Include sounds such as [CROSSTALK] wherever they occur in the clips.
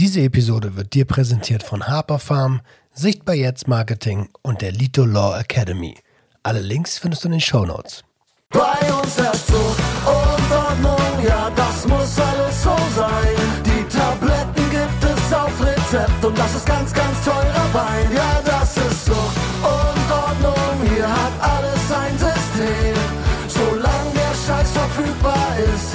Diese Episode wird dir präsentiert von Harper Farm, Sichtbar Jetzt Marketing und der Lito Law Academy. Alle Links findest du in den Show Notes. Bei uns herrscht Zucht und Ordnung, ja, das muss alles so sein. Die Tabletten gibt es auf Rezept und das ist ganz, ganz teurer Wein. Ja, das ist Zucht und Ordnung, hier hat alles ein System. Solange der Scheiß verfügbar ist,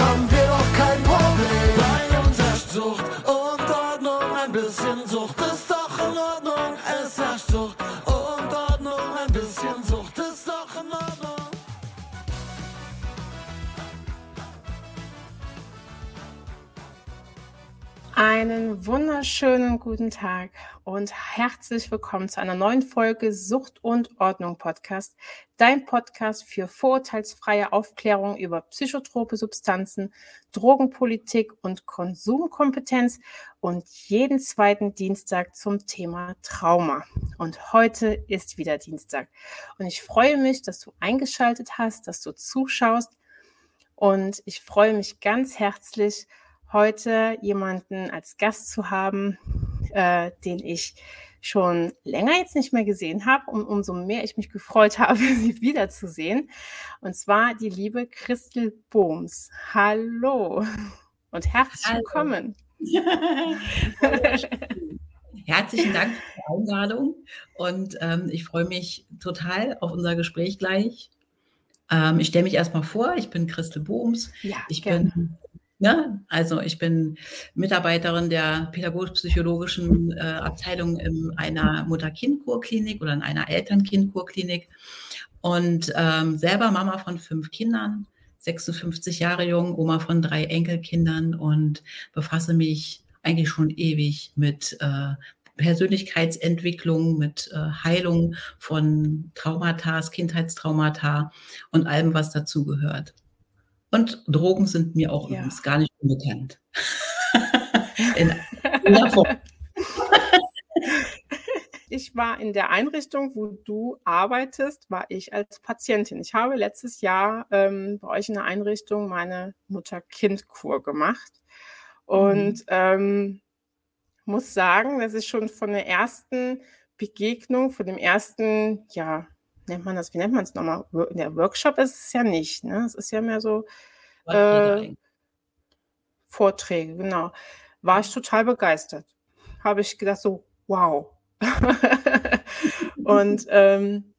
Einen wunderschönen guten Tag und herzlich willkommen zu einer neuen Folge Sucht und Ordnung Podcast, dein Podcast für vorurteilsfreie Aufklärung über psychotrope Substanzen, Drogenpolitik und Konsumkompetenz und jeden zweiten Dienstag zum Thema Trauma. Und heute ist wieder Dienstag und ich freue mich, dass du eingeschaltet hast, dass du zuschaust und ich freue mich ganz herzlich, heute jemanden als Gast zu haben, äh, den ich schon länger jetzt nicht mehr gesehen habe und umso mehr ich mich gefreut [LAUGHS] habe, sie wiederzusehen. Und zwar die liebe Christel Bohms. Hallo und herzlich Hallo. willkommen. [LAUGHS] Herzlichen Dank für die Einladung und ähm, ich freue mich total auf unser Gespräch gleich. Ähm, ich stelle mich erstmal vor, ich bin Christel Bohms. Ja, Ich gerne. bin, ne, also ich bin Mitarbeiterin der pädagogisch-psychologischen äh, Abteilung in einer Mutter-Kind-Kurklinik oder in einer Eltern-Kind-Kurklinik und ähm, selber Mama von fünf Kindern, 56 Jahre jung, Oma von drei Enkelkindern und befasse mich eigentlich schon ewig mit äh, Persönlichkeitsentwicklung, mit äh, Heilung von Traumata, Kindheitstraumata und allem, was dazugehört. Und Drogen sind mir auch Ja. übrigens gar nicht unbekannt. [LAUGHS] In jeder Form. Ich war in der Einrichtung, wo du arbeitest, war ich als Patientin. Ich habe letztes Jahr ähm, bei euch in der Einrichtung meine Mutter-Kind-Kur gemacht und ähm, muss sagen, dass ich schon von der ersten Begegnung, von dem ersten, ja, nennt man das, wie nennt man es nochmal? Wo- Der Workshop ist es ja nicht, ne? Es ist ja mehr so Äh, Vorträge, genau. War ich total begeistert. Habe ich gedacht, so, wow. [LAUGHS] Und ähm,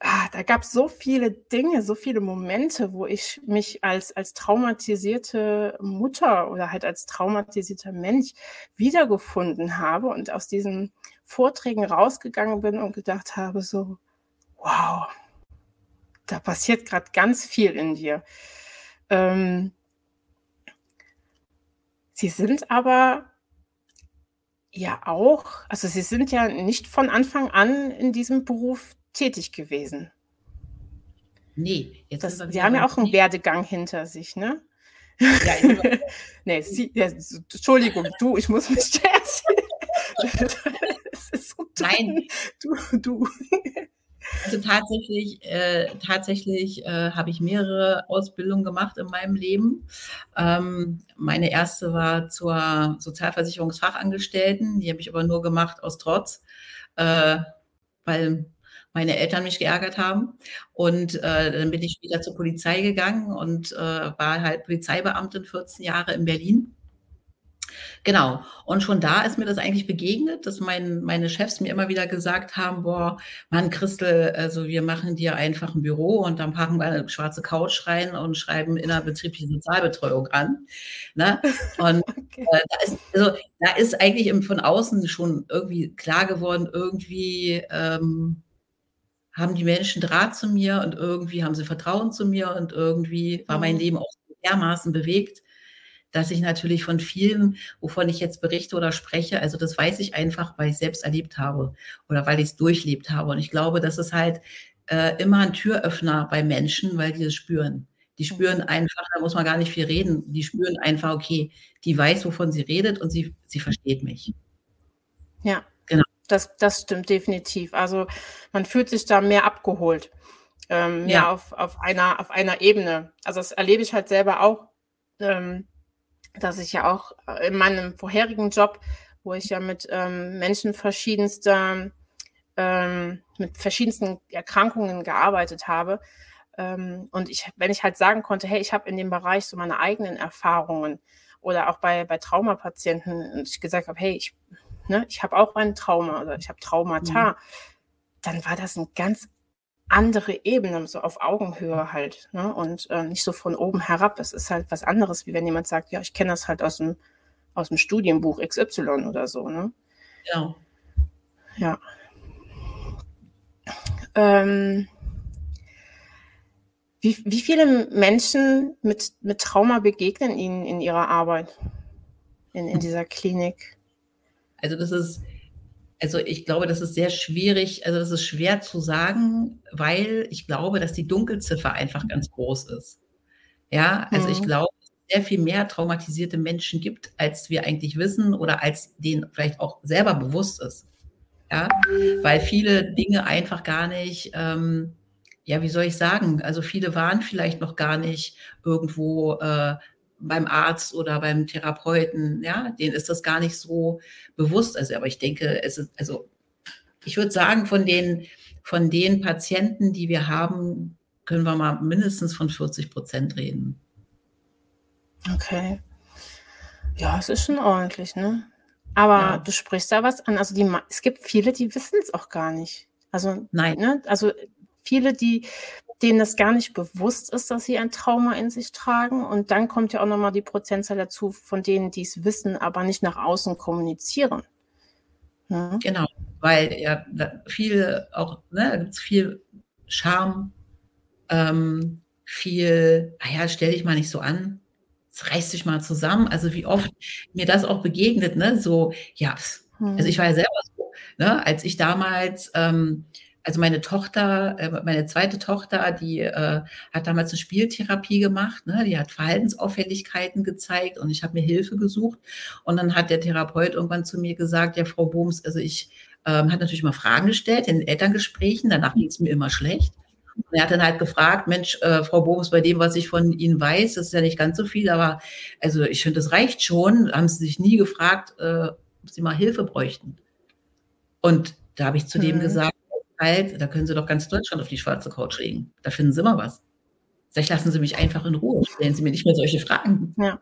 ah, da gab es so viele Dinge, so viele Momente, wo ich mich als, als traumatisierte Mutter oder halt als traumatisierter Mensch wiedergefunden habe und aus diesen Vorträgen rausgegangen bin und gedacht habe, so, wow, da passiert gerade ganz viel in dir. Ähm, Sie sind aber ja auch, also Sie sind ja nicht von Anfang an in diesem Beruf tätig gewesen. Nee, jetzt Das, Sie haben ja auch einen. Werdegang hinter sich, ne? Ja, [LAUGHS] nee, Sie, ja, Entschuldigung, du, ich muss mich erzählen. [LAUGHS] So Nein. Du, du. Also tatsächlich, äh, tatsächlich äh, habe ich mehrere Ausbildungen gemacht in meinem Leben. Ähm, meine erste war zur Sozialversicherungsfachangestellten. Die habe ich aber nur gemacht aus Trotz, äh, weil meine Eltern mich geärgert haben. Und äh, dann bin ich wieder zur Polizei gegangen und äh, war halt Polizeibeamtin 14 Jahre in Berlin. Genau. Und schon da ist mir das eigentlich begegnet, dass mein, meine Chefs mir immer wieder gesagt haben, boah, Mann, Christel, also wir machen dir einfach ein Büro und dann packen wir eine schwarze Couch rein und schreiben innerbetriebliche Sozialbetreuung an. Ne? [LAUGHS] Und Okay. äh, da, ist, also, da ist eigentlich im- von außen schon irgendwie klar geworden, irgendwie ähm, haben die Menschen Draht zu mir und irgendwie haben sie Vertrauen zu mir und irgendwie war mein Mhm. Leben auch dermaßen bewegt, dass ich natürlich von vielen, wovon ich jetzt berichte oder spreche, also das weiß ich einfach, weil ich es selbst erlebt habe oder weil ich es durchlebt habe. Und ich glaube, das ist halt äh, immer ein Türöffner bei Menschen, weil die das spüren. Die spüren einfach, da muss man gar nicht viel reden, die spüren einfach, okay, die weiß, wovon sie redet und sie, sie versteht mich. Ja, Genau. das, das stimmt definitiv. Also man fühlt sich da mehr abgeholt, ähm, mehr Ja. auf, auf, einer, auf einer Ebene. Also das erlebe ich halt selber auch. Ähm, dass ich ja auch in meinem vorherigen Job, wo ich ja mit ähm, Menschen verschiedenster, ähm, mit verschiedensten Erkrankungen gearbeitet habe, ähm, und ich, wenn ich halt sagen konnte, hey, ich habe in dem Bereich so meine eigenen Erfahrungen oder auch bei, bei Traumapatienten und ich gesagt habe, hey, ich, ne, ich habe auch ein Trauma oder ich habe Traumata, mhm. dann war das eine ganz andere Ebene, so auf Augenhöhe halt. Ne? Und äh, nicht so von oben herab. Es ist halt was anderes, wie wenn jemand sagt, ja, ich kenne das halt aus dem, aus dem Studienbuch XY oder so. Ne? Ja. Ja. Ähm, wie, wie viele Menschen mit, mit Trauma begegnen Ihnen in Ihrer Arbeit, in, in dieser Klinik? Also das ist, also ich glaube, das ist sehr schwierig, also das ist schwer zu sagen, weil ich glaube, dass die Dunkelziffer einfach ganz groß ist. Ja, also mhm. ich glaube, dass es sehr viel mehr traumatisierte Menschen gibt, als wir eigentlich wissen oder als denen vielleicht auch selber bewusst ist. Ja, weil viele Dinge einfach gar nicht ähm, ja, wie soll ich sagen? Also viele waren vielleicht noch gar nicht irgendwo äh, beim Arzt oder beim Therapeuten, ja, denen ist das gar nicht so bewusst. Also, aber ich denke, es ist, also ich würde sagen, von den, von den Patienten, die wir haben, können wir mal mindestens von 40 Prozent reden. Okay. Ja, es ist schon ordentlich, ne? Aber ja. du sprichst da was an. Also die, es gibt viele, die wissen es auch gar nicht. Also, Nein. Ne? Also viele, die, denen das gar nicht bewusst ist, dass sie ein Trauma in sich tragen. Und dann kommt ja auch nochmal die Prozentzahl dazu von denen, die es wissen, aber nicht nach außen kommunizieren. Ja. Ne? Genau, weil ja viel auch, ne, da gibt es viel Scham, ähm, viel, naja, stell dich mal nicht so an, es reißt dich mal zusammen. Also wie oft mir das auch begegnet, ne? So, ja, hm. also ich war ja selber so, ne, als ich damals ähm, also meine Tochter, äh, meine zweite Tochter, die äh, hat damals eine Spieltherapie gemacht, ne? die hat Verhaltensauffälligkeiten gezeigt und ich habe mir Hilfe gesucht. Und dann hat der Therapeut irgendwann zu mir gesagt, ja, Frau Bohms, also ich ähm, hat natürlich mal Fragen gestellt in Elterngesprächen, danach ging es mir immer schlecht. Und er hat dann halt gefragt, Mensch, äh, Frau Bohms, bei dem, was ich von Ihnen weiß, das ist ja nicht ganz so viel, aber also ich finde, das reicht schon. Haben Sie sich nie gefragt, äh, ob Sie mal Hilfe bräuchten? Und da habe ich zu mhm. dem gesagt, halt, da können Sie doch ganz Deutschland auf die schwarze Couch legen. Da finden Sie immer was. Vielleicht lassen Sie mich einfach in Ruhe, stellen Sie mir nicht mehr solche Fragen. Ja.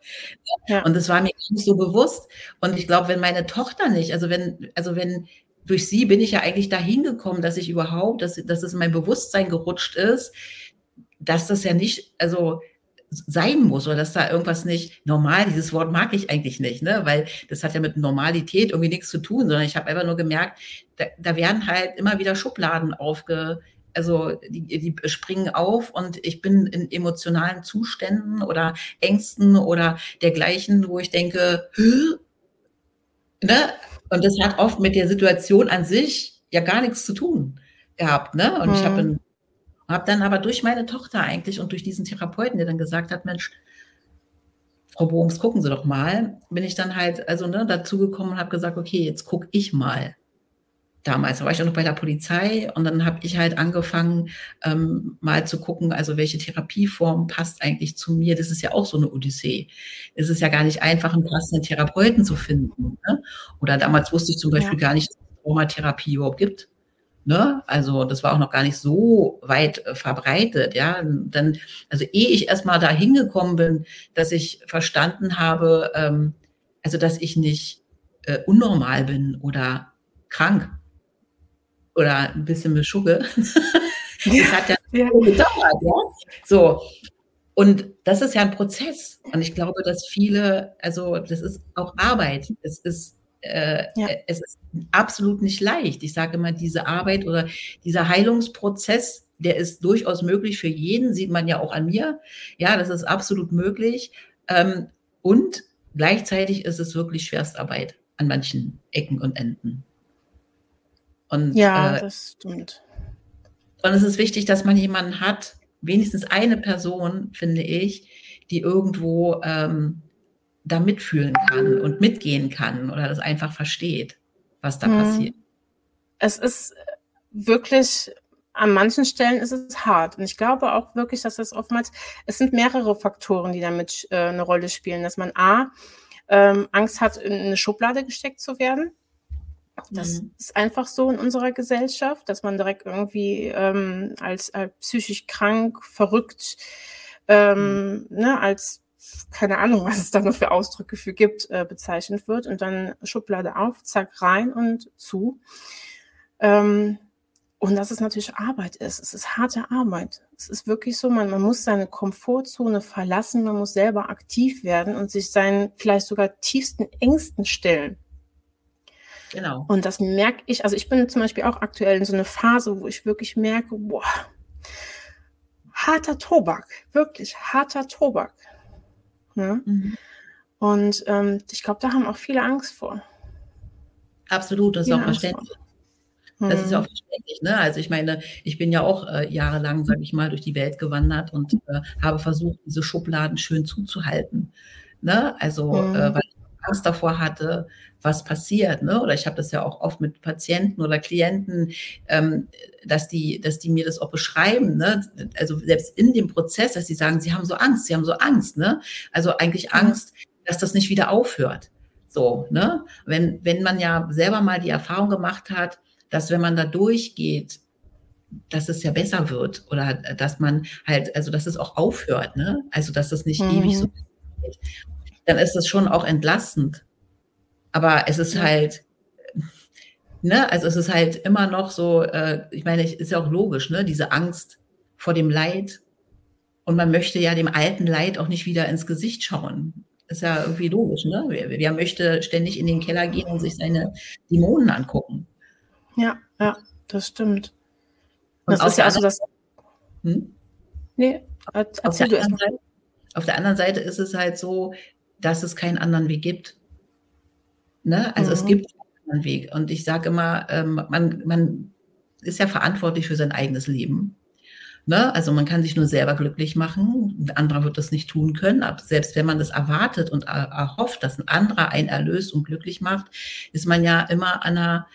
Ja. Und das war mir nicht so bewusst. Und ich glaube, wenn meine Tochter nicht, also wenn, also wenn durch sie bin ich ja eigentlich dahin gekommen, dass ich überhaupt, dass, dass es in mein Bewusstsein gerutscht ist, dass das ja nicht, also sein muss oder dass da irgendwas nicht normal, dieses Wort mag ich eigentlich nicht, ne? weil das hat ja mit Normalität irgendwie nichts zu tun, sondern ich habe einfach nur gemerkt, da, da werden halt immer wieder Schubladen aufge, also die, die springen auf und ich bin in emotionalen Zuständen oder Ängsten oder dergleichen, wo ich denke, ne? Und das hat oft mit der Situation an sich ja gar nichts zu tun gehabt, ne? Und mhm. ich habe habe dann aber durch meine Tochter eigentlich und durch diesen Therapeuten, der dann gesagt hat, Mensch, Frau Bohms, gucken Sie doch mal, bin ich dann halt also ne, dazu gekommen und habe gesagt, okay, jetzt gucke ich mal. Damals war ich auch noch bei der Polizei und dann habe ich halt angefangen, ähm, mal zu gucken, also welche Therapieform passt eigentlich zu mir. Das ist ja auch so eine Odyssee. Es ist ja gar nicht einfach, einen passenden Therapeuten zu finden. Ne? Oder damals wusste ich zum Beispiel ja. gar nicht, dass es Traumatherapie überhaupt gibt. Ne? Also das war auch noch gar nicht so weit äh, verbreitet. Ja, dann, also ehe ich erstmal da hingekommen bin, dass ich verstanden habe, ähm, also dass ich nicht äh, unnormal bin oder krank oder ein bisschen beschugge. [LAUGHS] das hat ja, ja. gedauert. Ja? So. Und das ist ja ein Prozess. Und ich glaube, dass viele, also das ist auch Arbeit. Es ist äh, ja. Äh, es ist absolut nicht leicht. Ich sage immer, diese Arbeit oder dieser Heilungsprozess, der ist durchaus möglich für jeden, sieht man ja auch an mir. Ja, das ist absolut möglich. Ähm, und gleichzeitig ist es wirklich Schwerstarbeit an manchen Ecken und Enden. Und, ja, äh, das stimmt. Und es ist wichtig, dass man jemanden hat, wenigstens eine Person, finde ich, die irgendwo ähm, da mitfühlen kann und mitgehen kann oder das einfach versteht, was da hm. passiert. Es ist wirklich an manchen Stellen ist es hart. Und ich glaube auch wirklich, dass das oftmals, es sind mehrere Faktoren, die damit äh, eine Rolle spielen, dass man A, ähm, Angst hat, in eine Schublade gesteckt zu werden. Das mhm. ist einfach so in unserer Gesellschaft, dass man direkt irgendwie ähm, als, als psychisch krank, verrückt, ähm, mhm. ne, als keine Ahnung, was es da noch für Ausdrücke für gibt, äh, bezeichnet wird und dann Schublade auf, zack, rein und zu. Ähm, und dass es natürlich Arbeit ist. Es ist harte Arbeit. Es ist wirklich so, man, man muss seine Komfortzone verlassen, man muss selber aktiv werden und sich seinen vielleicht sogar tiefsten Ängsten stellen. Genau. Und das merke ich, also ich bin zum Beispiel auch aktuell in so einer Phase, wo ich wirklich merke, boah, harter Tobak, wirklich harter Tobak. Ne? Mhm. Und ähm, ich glaube, da haben auch viele Angst vor. Absolut, das ist auch verständlich. Das ist ja auch mhm. verständlich. Ne? Also ich meine, ich bin ja auch äh, jahrelang, sage ich mal, durch die Welt gewandert und äh, habe versucht, diese Schubladen schön zuzuhalten. Ne? Also äh, mhm. äh, weil Angst davor hatte, was passiert. Ne? Oder ich habe das ja auch oft mit Patienten oder Klienten, ähm, dass, die, dass die mir das auch beschreiben. Ne? Also selbst in dem Prozess, dass sie sagen, sie haben so Angst, sie haben so Angst. Ne? Also eigentlich mhm. Angst, dass das nicht wieder aufhört. So, ne? Wenn, wenn man ja selber mal die Erfahrung gemacht hat, dass wenn man da durchgeht, dass es ja besser wird oder dass man halt, also dass es auch aufhört, ne? Also dass es nicht mhm. ewig so geht, dann ist es schon auch entlastend. Aber es ist ja. halt, ne, also es ist halt immer noch so, äh, ich meine, ist ja auch logisch, ne, diese Angst vor dem Leid. Und man möchte ja dem alten Leid auch nicht wieder ins Gesicht schauen. Ist ja irgendwie logisch, ne? Wer, wer möchte ständig in den Keller gehen und sich seine Dämonen angucken? Ja, ja, das stimmt. Und das ist ja also das. Hm? Nee, erzähl du erstmal. Auf der anderen Seite ist es halt so, dass es keinen anderen Weg gibt. Ne? Also mhm. es gibt keinen anderen Weg. Und ich sage immer, ähm, man, man ist ja verantwortlich für sein eigenes Leben. Ne? Also man kann sich nur selber glücklich machen. Ein anderer wird das nicht tun können. Aber selbst wenn man das erwartet und erhofft, dass ein anderer einen erlöst und glücklich macht, ist man ja immer an einer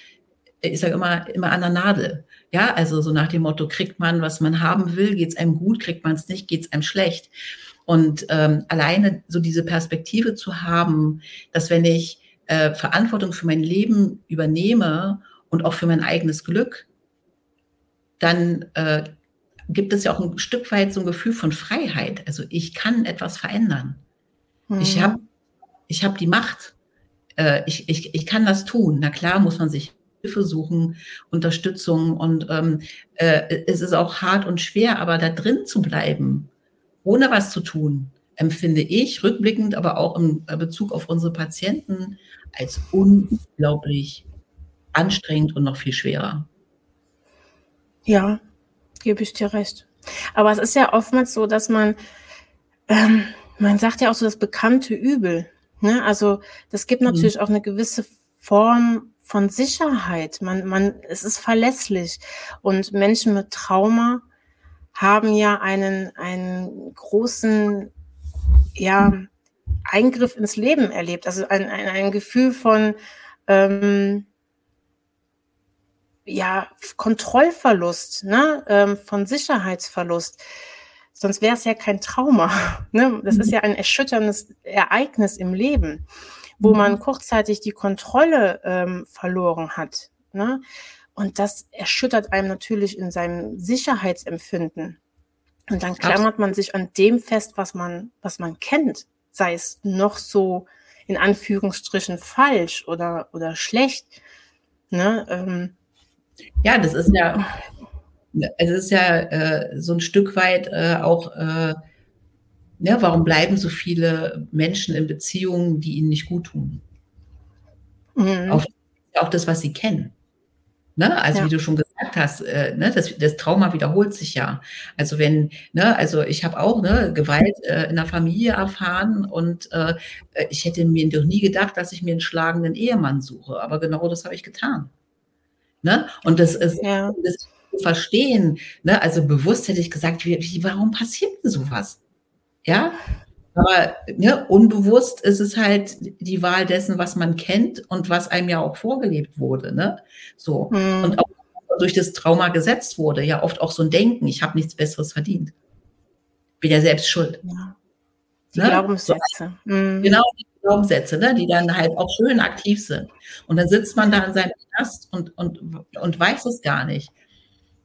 ich sage immer, immer an der Nadel. Ja, also so nach dem Motto, kriegt man, was man haben will, geht es einem gut, kriegt man es nicht, geht es einem schlecht. Und ähm, alleine so diese Perspektive zu haben, dass wenn ich äh, Verantwortung für mein Leben übernehme und auch für mein eigenes Glück, dann äh, gibt es ja auch ein Stück weit so ein Gefühl von Freiheit. Also ich kann etwas verändern. Mhm. Ich habe ich hab die Macht. Äh, ich, ich, ich kann das tun. Na klar muss man sich Hilfe suchen, Unterstützung. Und ähm, äh, es ist auch hart und schwer, aber da drin zu bleiben, ohne was zu tun, empfinde ich rückblickend, aber auch im Bezug auf unsere Patienten als unglaublich anstrengend und noch viel schwerer. Ja, gebe ich dir recht. Aber es ist ja oftmals so, dass man, ähm, man sagt ja auch so das bekannte Übel. Ne? Also das gibt mhm. natürlich mhm. auch eine gewisse Form von Sicherheit. Man, man, es ist verlässlich. Und Menschen mit Trauma haben ja einen, einen großen, ja, Eingriff ins Leben erlebt. Also ein, ein, ein Gefühl von, ähm, ja, Kontrollverlust, ne? Ähm, von Sicherheitsverlust. Sonst wäre es ja kein Trauma. [LAUGHS] Ne? Das ist ja ein erschütterndes Ereignis im Leben wo man mhm. kurzzeitig die Kontrolle ähm, verloren hat. Ne? Und das erschüttert einem natürlich in seinem Sicherheitsempfinden. Und dann klammert man sich an dem fest, was man, was man kennt, sei es noch so in Anführungsstrichen falsch oder, oder schlecht. Ne? Ähm, ja, das ist ja, es ist ja äh, so ein Stück weit äh, auch äh, Ne, warum bleiben so viele Menschen in Beziehungen, die ihnen nicht gut tun? Mhm. Auch, auch das, was sie kennen. Ne? Also ja. wie du schon gesagt hast, äh, ne, das, das, Trauma wiederholt sich ja. Also wenn, ne, also ich habe auch ne, Gewalt äh, in der Familie erfahren und äh, ich hätte mir doch nie gedacht, dass ich mir einen schlagenden Ehemann suche. Aber genau das habe ich getan. Ne? Und das ist ja. das zu verstehen. Ne? Also bewusst hätte ich gesagt, wie, wie, warum passiert denn sowas? Ja, aber ne, unbewusst ist es halt die Wahl dessen, was man kennt und was einem ja auch vorgelebt wurde. Ne? So. Mhm. Und auch durch das Trauma gesetzt wurde. Ja, oft auch so ein Denken, ich habe nichts Besseres verdient. Bin ja selbst schuld. Ja. Die ne? Glaubenssätze. Mhm. Genau, die Glaubenssätze, ne? die dann halt auch schön aktiv sind. Und dann sitzt man da in seinem Knast und, und, und weiß es gar nicht.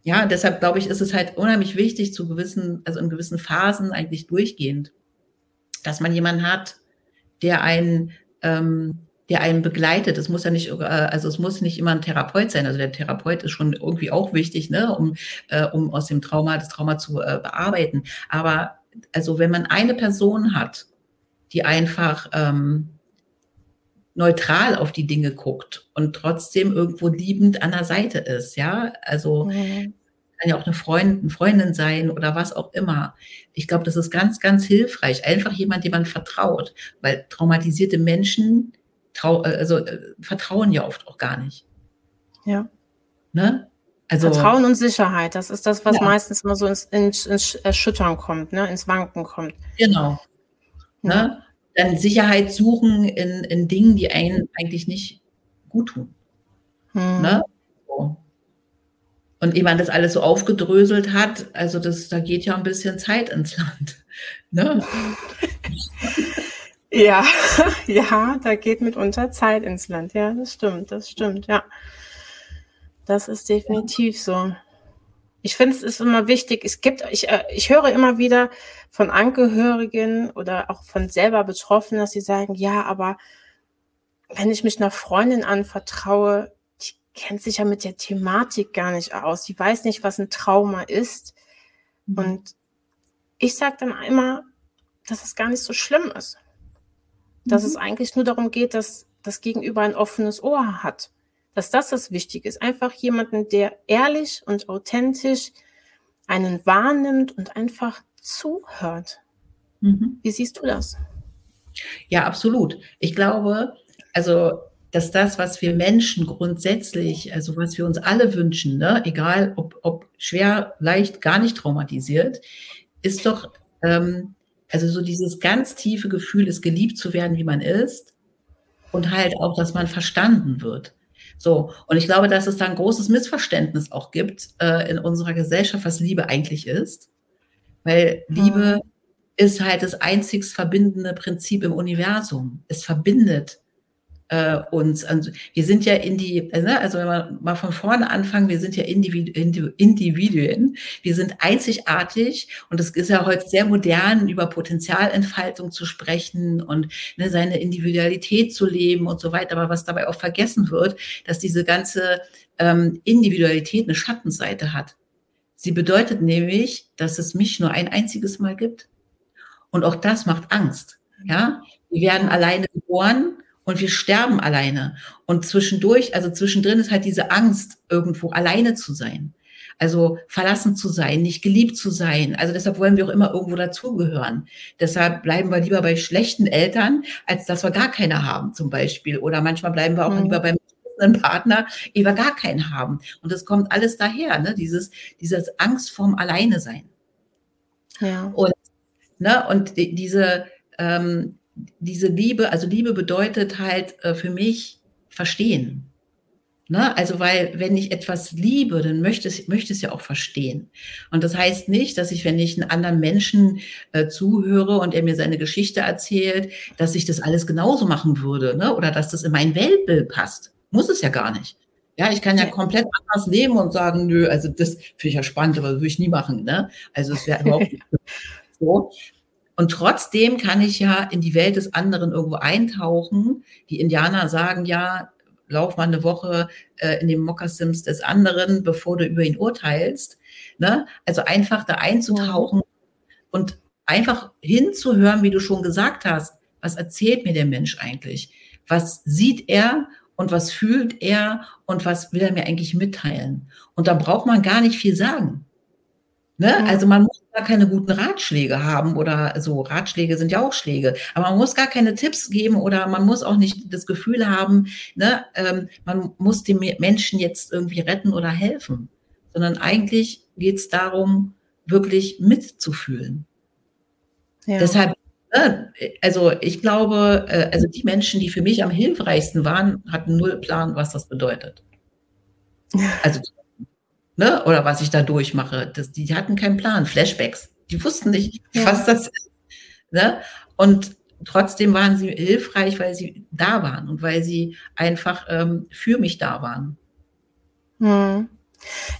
Ja, deshalb glaube ich, ist es halt unheimlich wichtig, zu gewissen, also in gewissen Phasen eigentlich durchgehend, dass man jemanden hat, der einen, ähm, der einen begleitet. Es muss ja nicht, äh, also es muss nicht immer ein Therapeut sein. Also der Therapeut ist schon irgendwie auch wichtig, ne, um, äh, um aus dem Trauma, das Trauma zu äh, bearbeiten. Aber also wenn man eine Person hat, die einfach ähm, neutral auf die Dinge guckt und trotzdem irgendwo liebend an der Seite ist, ja, also mhm. Kann ja auch eine Freundin, Freundin sein oder was auch immer. Ich glaube, das ist ganz, ganz hilfreich. Einfach jemand, dem man vertraut, weil traumatisierte Menschen trau äh, also äh, vertrauen ja oft auch gar nicht. Ja. Ne? Also, Vertrauen und Sicherheit, das ist das, was ja. meistens immer so ins, ins, ins, Erschüttern kommt, ne? ins Wanken kommt. Genau. Ja. Ne? Dann Sicherheit suchen in, in Dingen, die einen eigentlich nicht gut tun. Hm. Ne? Und ehe man das alles so aufgedröselt hat, also das, da geht ja ein bisschen Zeit ins Land. [LAUGHS] Ne? [LAUGHS] Ja, [LAUGHS] ja, da geht mitunter Zeit ins Land. Ja, das stimmt, das stimmt, ja. Das ist definitiv so. Ich finde, es ist immer wichtig. Es gibt, ich, äh, ich höre immer wieder von Angehörigen oder auch von selber Betroffenen, dass sie sagen, ja, aber wenn ich mich einer Freundin anvertraue, kennt sich ja mit der Thematik gar nicht aus. Die weiß nicht, was ein Trauma ist. Mhm. Und ich sage dann immer, dass es gar nicht so schlimm ist dass mhm. es eigentlich nur darum geht, dass das Gegenüber ein offenes Ohr hat. Dass das das Wichtige ist. Einfach jemanden, der ehrlich und authentisch einen wahrnimmt und einfach zuhört. Mhm. Wie siehst du das? Ja, absolut. Ich glaube, also dass das, was wir Menschen grundsätzlich, also was wir uns alle wünschen, ne, egal ob, ob schwer, leicht, gar nicht traumatisiert, ist doch ähm, also so dieses ganz tiefe Gefühl ist, geliebt zu werden, wie man ist und halt auch, dass man verstanden wird. So, und ich glaube, dass es da ein großes Missverständnis auch gibt äh, in unserer Gesellschaft, was Liebe eigentlich ist. Weil Liebe mhm. ist halt das einzigst verbindende Prinzip im Universum. Es verbindet äh, uns. Also wir sind ja in die, ne, also wenn wir mal von vorne anfangen, wir sind ja Individuen, wir sind einzigartig und es ist ja heute sehr modern, über Potenzialentfaltung zu sprechen und ne, seine Individualität zu leben und so weiter. Aber was dabei auch vergessen wird, dass diese ganze ähm, Individualität eine Schattenseite hat. Sie bedeutet nämlich, dass es mich nur ein einziges Mal gibt. Und auch das macht Angst. Ja, wir werden alleine geboren und wir sterben alleine. Und zwischendurch, also zwischendrin ist halt diese Angst, irgendwo alleine zu sein. Also verlassen zu sein, nicht geliebt zu sein. Also deshalb wollen wir auch immer irgendwo dazugehören. Deshalb bleiben wir lieber bei schlechten Eltern, als dass wir gar keine haben zum Beispiel. Oder manchmal bleiben wir auch mhm. lieber beim Partner, ehe wir gar keinen haben. Und das kommt alles daher, ne? dieses, dieses Angst vorm Alleine sein. Ja. Und, ne? und die, diese, ähm, diese Liebe, also Liebe bedeutet halt äh, für mich verstehen. Ne? Also, weil wenn ich etwas liebe, dann möchte ich möchte es ja auch verstehen. Und das heißt nicht, dass ich, wenn ich einen anderen Menschen äh, zuhöre und er mir seine Geschichte erzählt, dass ich das alles genauso machen würde, ne? oder dass das in mein Weltbild passt. Muss es ja gar nicht. Ja, ich kann ja komplett anders leben und sagen, nö, also das finde ich ja spannend, aber das würde ich nie machen. Ne? Also es wäre überhaupt [LAUGHS] nicht so. Und trotzdem kann ich ja in die Welt des anderen irgendwo eintauchen. Die Indianer sagen ja, lauf mal eine Woche äh, in den Mokassims des anderen, bevor du über ihn urteilst. Ne? Also einfach da einzutauchen und einfach hinzuhören, wie du schon gesagt hast. Was erzählt mir der Mensch eigentlich? Was sieht er und was fühlt er und was will er mir eigentlich mitteilen? Und da braucht man gar nicht viel sagen. Ne? Also man muss gar keine guten Ratschläge haben oder so. Ratschläge sind ja auch Schläge. Aber man muss gar keine Tipps geben oder man muss auch nicht das Gefühl haben, ne, ähm, man muss dem Menschen jetzt irgendwie retten oder helfen. Sondern eigentlich geht es darum, wirklich mitzufühlen. Ja. Deshalb, ne, also ich glaube, äh, also die Menschen, die für mich am hilfreichsten waren, hatten null Plan, was das bedeutet. [LAUGHS] Also ne? oder was ich da durchmache. Das, die hatten keinen Plan, Flashbacks. Die wussten nicht, ja. was das ist. Ne? Und trotzdem waren sie hilfreich, weil sie da waren und weil sie einfach ähm, für mich da waren. Hm.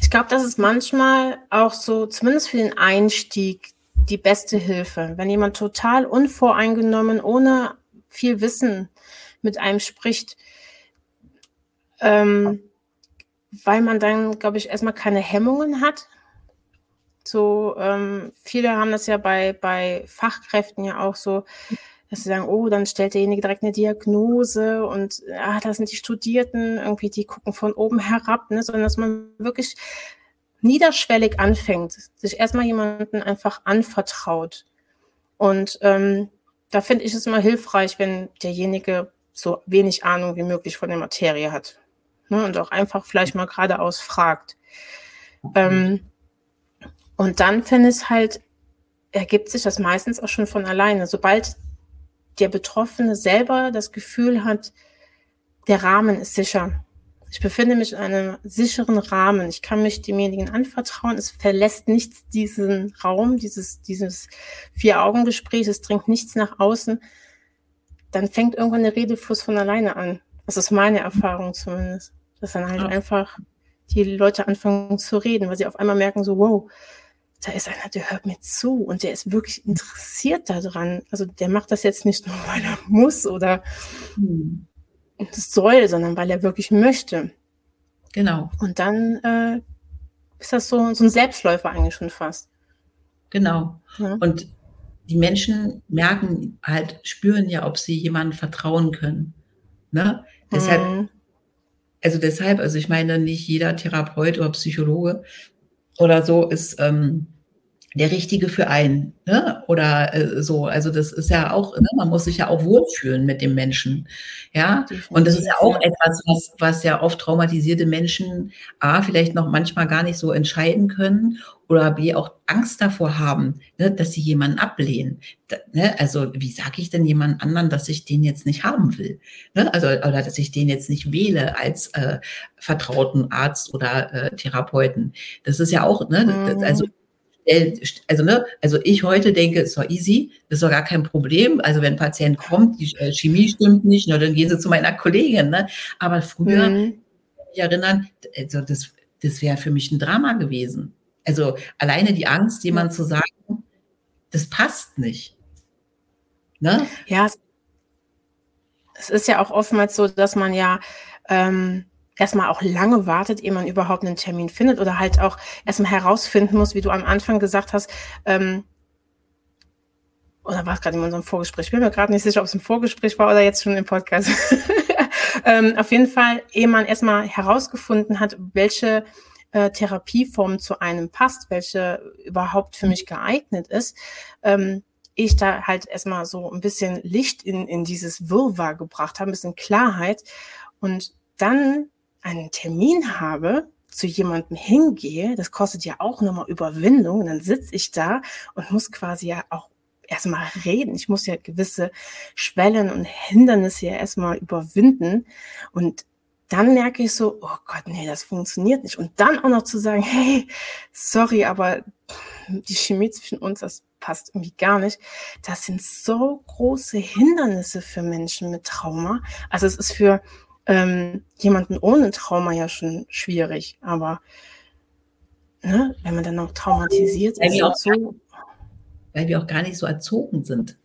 Ich glaube, das ist manchmal auch so, zumindest für den Einstieg, die beste Hilfe. Wenn jemand total unvoreingenommen, ohne viel Wissen mit einem spricht, ähm, weil man dann, glaube ich, erstmal keine Hemmungen hat. So, ähm, viele haben das ja bei, bei Fachkräften ja auch so, dass sie sagen, oh, dann stellt derjenige direkt eine Diagnose und ah, da sind die Studierten, irgendwie, die gucken von oben herab, ne, sondern dass man wirklich niederschwellig anfängt, sich erstmal jemanden einfach anvertraut. Und ähm, da finde ich es immer hilfreich, wenn derjenige so wenig Ahnung wie möglich von der Materie hat. Ne, und auch einfach vielleicht mal geradeaus fragt. Ähm, und dann finde ich es halt, ergibt sich das meistens auch schon von alleine. Sobald der Betroffene selber das Gefühl hat, der Rahmen ist sicher. Ich befinde mich in einem sicheren Rahmen. Ich kann mich demjenigen anvertrauen. Es verlässt nichts diesen Raum, dieses, dieses Vier-Augen-Gespräch. Es dringt nichts nach außen. Dann fängt irgendwann der Redefluss von alleine an. Das ist meine Erfahrung zumindest. Dass dann halt ja. einfach die Leute anfangen zu reden, weil sie auf einmal merken so, wow, da ist einer, der hört mir zu und der ist wirklich interessiert daran. Also der macht das jetzt nicht nur, [LAUGHS] weil er muss oder hm. soll, sondern weil er wirklich möchte. Genau. Und dann äh, ist das so, so ein Selbstläufer eigentlich schon fast. Genau. Ja. Und die Menschen merken halt, spüren ja, ob sie jemandem vertrauen können. Ne? Deshalb, mhm. Also deshalb, also ich meine, nicht jeder Therapeut oder Psychologe oder so ist ähm, der Richtige für einen, ne? Oder äh, so. Also das ist ja auch, ne? man muss sich ja auch wohlfühlen mit dem Menschen. Ja. Und das ist ja auch etwas, was, was ja oft traumatisierte Menschen A, vielleicht noch manchmal gar nicht so entscheiden können oder B, auch Angst davor haben, ne? dass sie jemanden ablehnen. Da, ne? Also, wie sage ich denn jemand anderen, dass ich den jetzt nicht haben will? Ne? Also, oder dass ich den jetzt nicht wähle als äh, vertrauten Arzt oder äh, Therapeuten. Das ist ja auch, ne? Das, also mhm also, ne, also ich heute denke, ist doch easy, ist doch gar kein Problem. Also wenn ein Patient kommt, die äh, Chemie stimmt nicht, na, dann gehen sie zu meiner Kollegin. Ne? Aber früher, mhm. ich erinnern, also das, das wäre für mich ein Drama gewesen. Also alleine die Angst, jemand zu sagen, das passt nicht. Ne? Ja, es ist ja auch oftmals so, dass man ja ähm, erstmal auch lange wartet, ehe man überhaupt einen Termin findet oder halt auch erstmal herausfinden muss, wie du am Anfang gesagt hast, ähm, oder war es gerade in unserem Vorgespräch? Ich bin mir gerade nicht sicher, ob es im Vorgespräch war oder jetzt schon im Podcast. [LAUGHS] ähm, auf jeden Fall, ehe man erstmal herausgefunden hat, welche äh, Therapieform zu einem passt, welche überhaupt für mich geeignet ist, ähm, ich da halt erstmal so ein bisschen Licht in, in dieses Wirrwarr gebracht habe, ein bisschen Klarheit und dann einen Termin habe, zu jemandem hingehe, das kostet ja auch nochmal Überwindung. Und dann sitze ich da und muss quasi ja auch erstmal reden. Ich muss ja gewisse Schwellen und Hindernisse ja erstmal überwinden. Und dann merke ich so, oh Gott, nee, das funktioniert nicht. Und dann auch noch zu sagen, hey, sorry, aber die Chemie zwischen uns, das passt irgendwie gar nicht. Das sind so große Hindernisse für Menschen mit Trauma. Also es ist für ähm, jemanden ohne Trauma ja schon schwierig, aber ne, wenn man dann noch traumatisiert weil ist, wir auch so. Weil wir auch gar nicht so erzogen sind.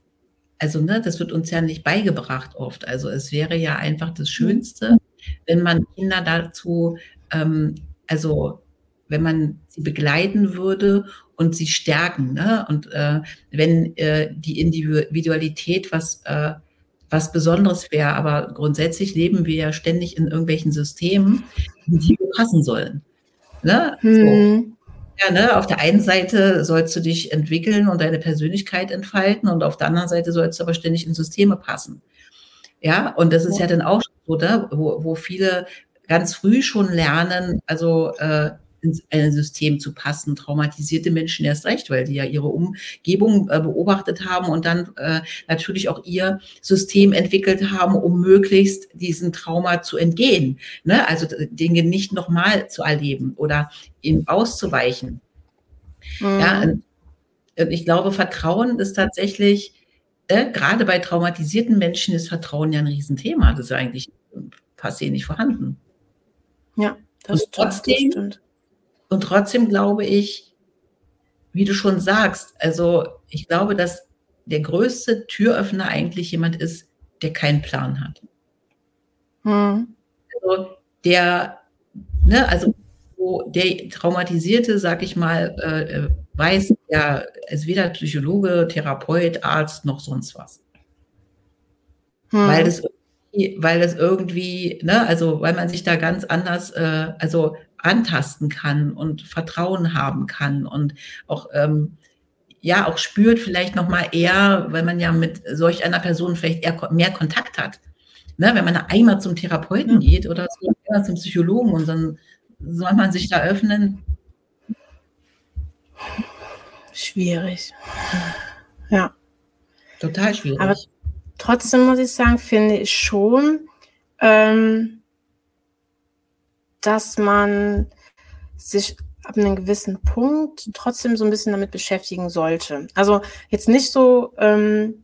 Also, ne, das wird uns ja nicht beigebracht oft. Also, es wäre ja einfach das Schönste, wenn man Kinder dazu, ähm, also, wenn man sie begleiten würde und sie stärken, ne? Und äh, wenn äh, die Individualität was äh, was Besonderes wäre. Aber grundsätzlich leben wir ja ständig in irgendwelchen Systemen, die passen sollen. Ne? Hm. So. Ja, ne? Auf der einen Seite sollst du dich entwickeln und deine Persönlichkeit entfalten und auf der anderen Seite sollst du aber ständig in Systeme passen. Ja, und das ist ja, ja dann auch so, ne? wo, wo viele ganz früh schon lernen, also äh, ins ein System zu passen. Traumatisierte Menschen erst recht, weil die ja ihre Umgebung äh, beobachtet haben und dann äh, natürlich auch ihr System entwickelt haben, um möglichst diesen Trauma zu entgehen. Ne? Also Dinge nicht nochmal zu erleben oder ihm auszuweichen. Mhm. Ja, und ich glaube, Vertrauen ist tatsächlich, äh, gerade bei traumatisierten Menschen ist Vertrauen ja ein Riesenthema. Das ist eigentlich fast eh nicht vorhanden. Ja, das, und trotzdem, das stimmt. Und trotzdem glaube ich, wie du schon sagst, also ich glaube, dass der größte Türöffner eigentlich jemand ist, der keinen Plan hat. Hm. Also der, ne, also wo der Traumatisierte, sag ich mal, äh, weiß, ja, ist weder Psychologe, Therapeut, Arzt noch sonst was. Hm. Weil das weil das irgendwie, ne, also weil man sich da ganz anders, äh, also antasten kann und Vertrauen haben kann und auch ähm, ja auch spürt vielleicht noch mal eher, weil man ja mit solch einer Person vielleicht eher mehr Kontakt hat. Ne, wenn man einmal zum Therapeuten geht oder so, einmal zum Psychologen und dann soll man sich da öffnen. Schwierig. Ja. Total schwierig. Aber trotzdem muss ich sagen, finde ich schon, ähm, dass man sich ab einem gewissen Punkt trotzdem so ein bisschen damit beschäftigen sollte. Also jetzt nicht so, ähm,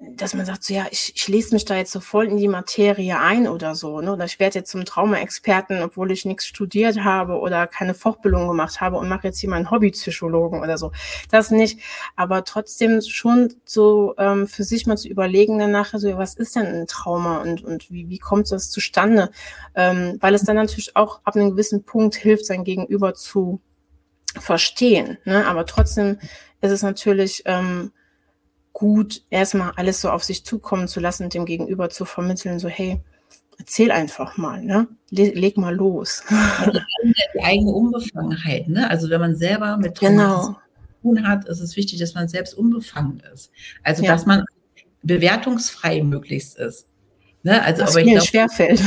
dass man sagt, so ja, ich, ich lese mich da jetzt so voll in die Materie ein oder so, ne? Oder ich werde jetzt zum Trauma-Experten, obwohl ich nichts studiert habe oder keine Fortbildung gemacht habe und mache jetzt hier meinen Hobbypsychologen oder so. Das nicht. Aber trotzdem schon so ähm, für sich mal zu überlegen dann nachher so, ja, was ist denn ein Trauma und, und wie, wie kommt das zustande? Ähm, weil es dann natürlich auch ab einem gewissen Punkt hilft, sein Gegenüber zu verstehen. Ne? Aber trotzdem ist es natürlich ähm, gut, erstmal alles so auf sich zukommen zu lassen und dem Gegenüber zu vermitteln, so hey, erzähl einfach mal, ne? Leg, leg mal los. die eigene Unbefangenheit, ne? Also wenn man selber mit genau. zu tun hat, ist es wichtig, dass man selbst unbefangen ist. Also ja. dass man bewertungsfrei möglichst ist. Ne? Also, Was aber mir ich glaub, schwerfällt.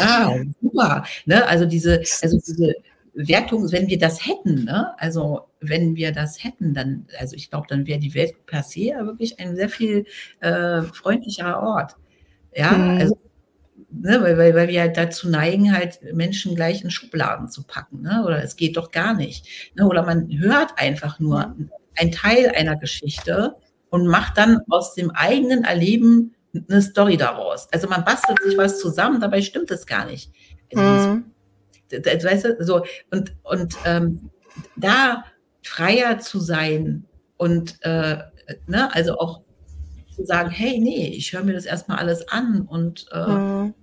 ja, super. Ne? Also diese, also diese Wertung, wenn wir das hätten, ne? also wenn wir das hätten, dann, also ich glaube, dann wäre die Welt per se ja wirklich ein sehr viel äh, freundlicherer Ort. Ja, mhm. also, ne, weil, weil, weil wir halt dazu neigen, halt Menschen gleich in Schubladen zu packen, ne? oder es geht doch gar nicht. Ne? Oder man hört einfach nur einen Teil einer Geschichte und macht dann aus dem eigenen Erleben eine Story daraus. Also man bastelt sich was zusammen, dabei stimmt es gar nicht. Also mhm weißt du, so, und, und ähm, da freier zu sein und äh, ne, also auch zu sagen, hey, nee, ich höre mir das erstmal alles an und äh, mhm.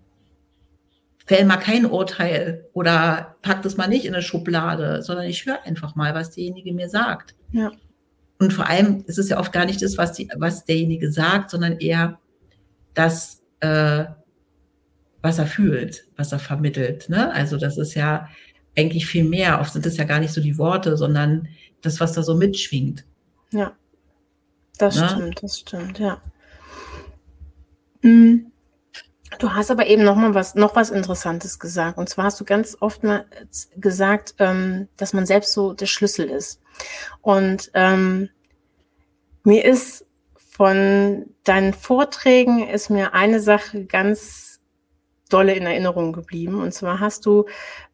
fäll mal kein Urteil oder pack das mal nicht in eine Schublade, sondern ich höre einfach mal, was derjenige mir sagt. Ja. Und vor allem ist es ja oft gar nicht das, was, die, was derjenige sagt, sondern eher das, äh, was er fühlt, was er vermittelt. Ne? Also das ist ja eigentlich viel mehr. Oft sind es ja gar nicht so die Worte, sondern das, was da so mitschwingt. Ja, das ne? stimmt, das stimmt, ja. Mhm. Du hast aber eben noch mal was, noch was Interessantes gesagt. Und zwar hast du ganz oft mal gesagt, ähm, dass man selbst so der Schlüssel ist. Und ähm, mir ist von deinen Vorträgen ist mir eine Sache ganz dolle in Erinnerung geblieben. Und zwar hast du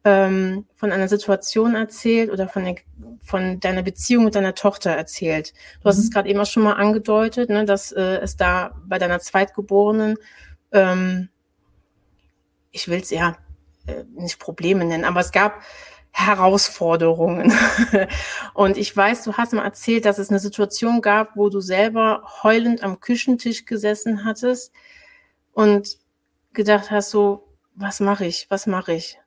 ähm, von einer Situation erzählt oder von, der, von deiner Beziehung mit deiner Tochter erzählt. Du hast es mhm. gerade eben auch schon mal angedeutet, ne, dass äh, es da bei deiner Zweitgeborenen, ähm, ich will es ja äh, nicht Probleme nennen, aber es gab Herausforderungen. [LAUGHS] und ich weiß, du hast mal erzählt, dass es eine Situation gab, wo du selber heulend am Küchentisch gesessen hattest und gedacht hast, so, was mache ich, was mache ich?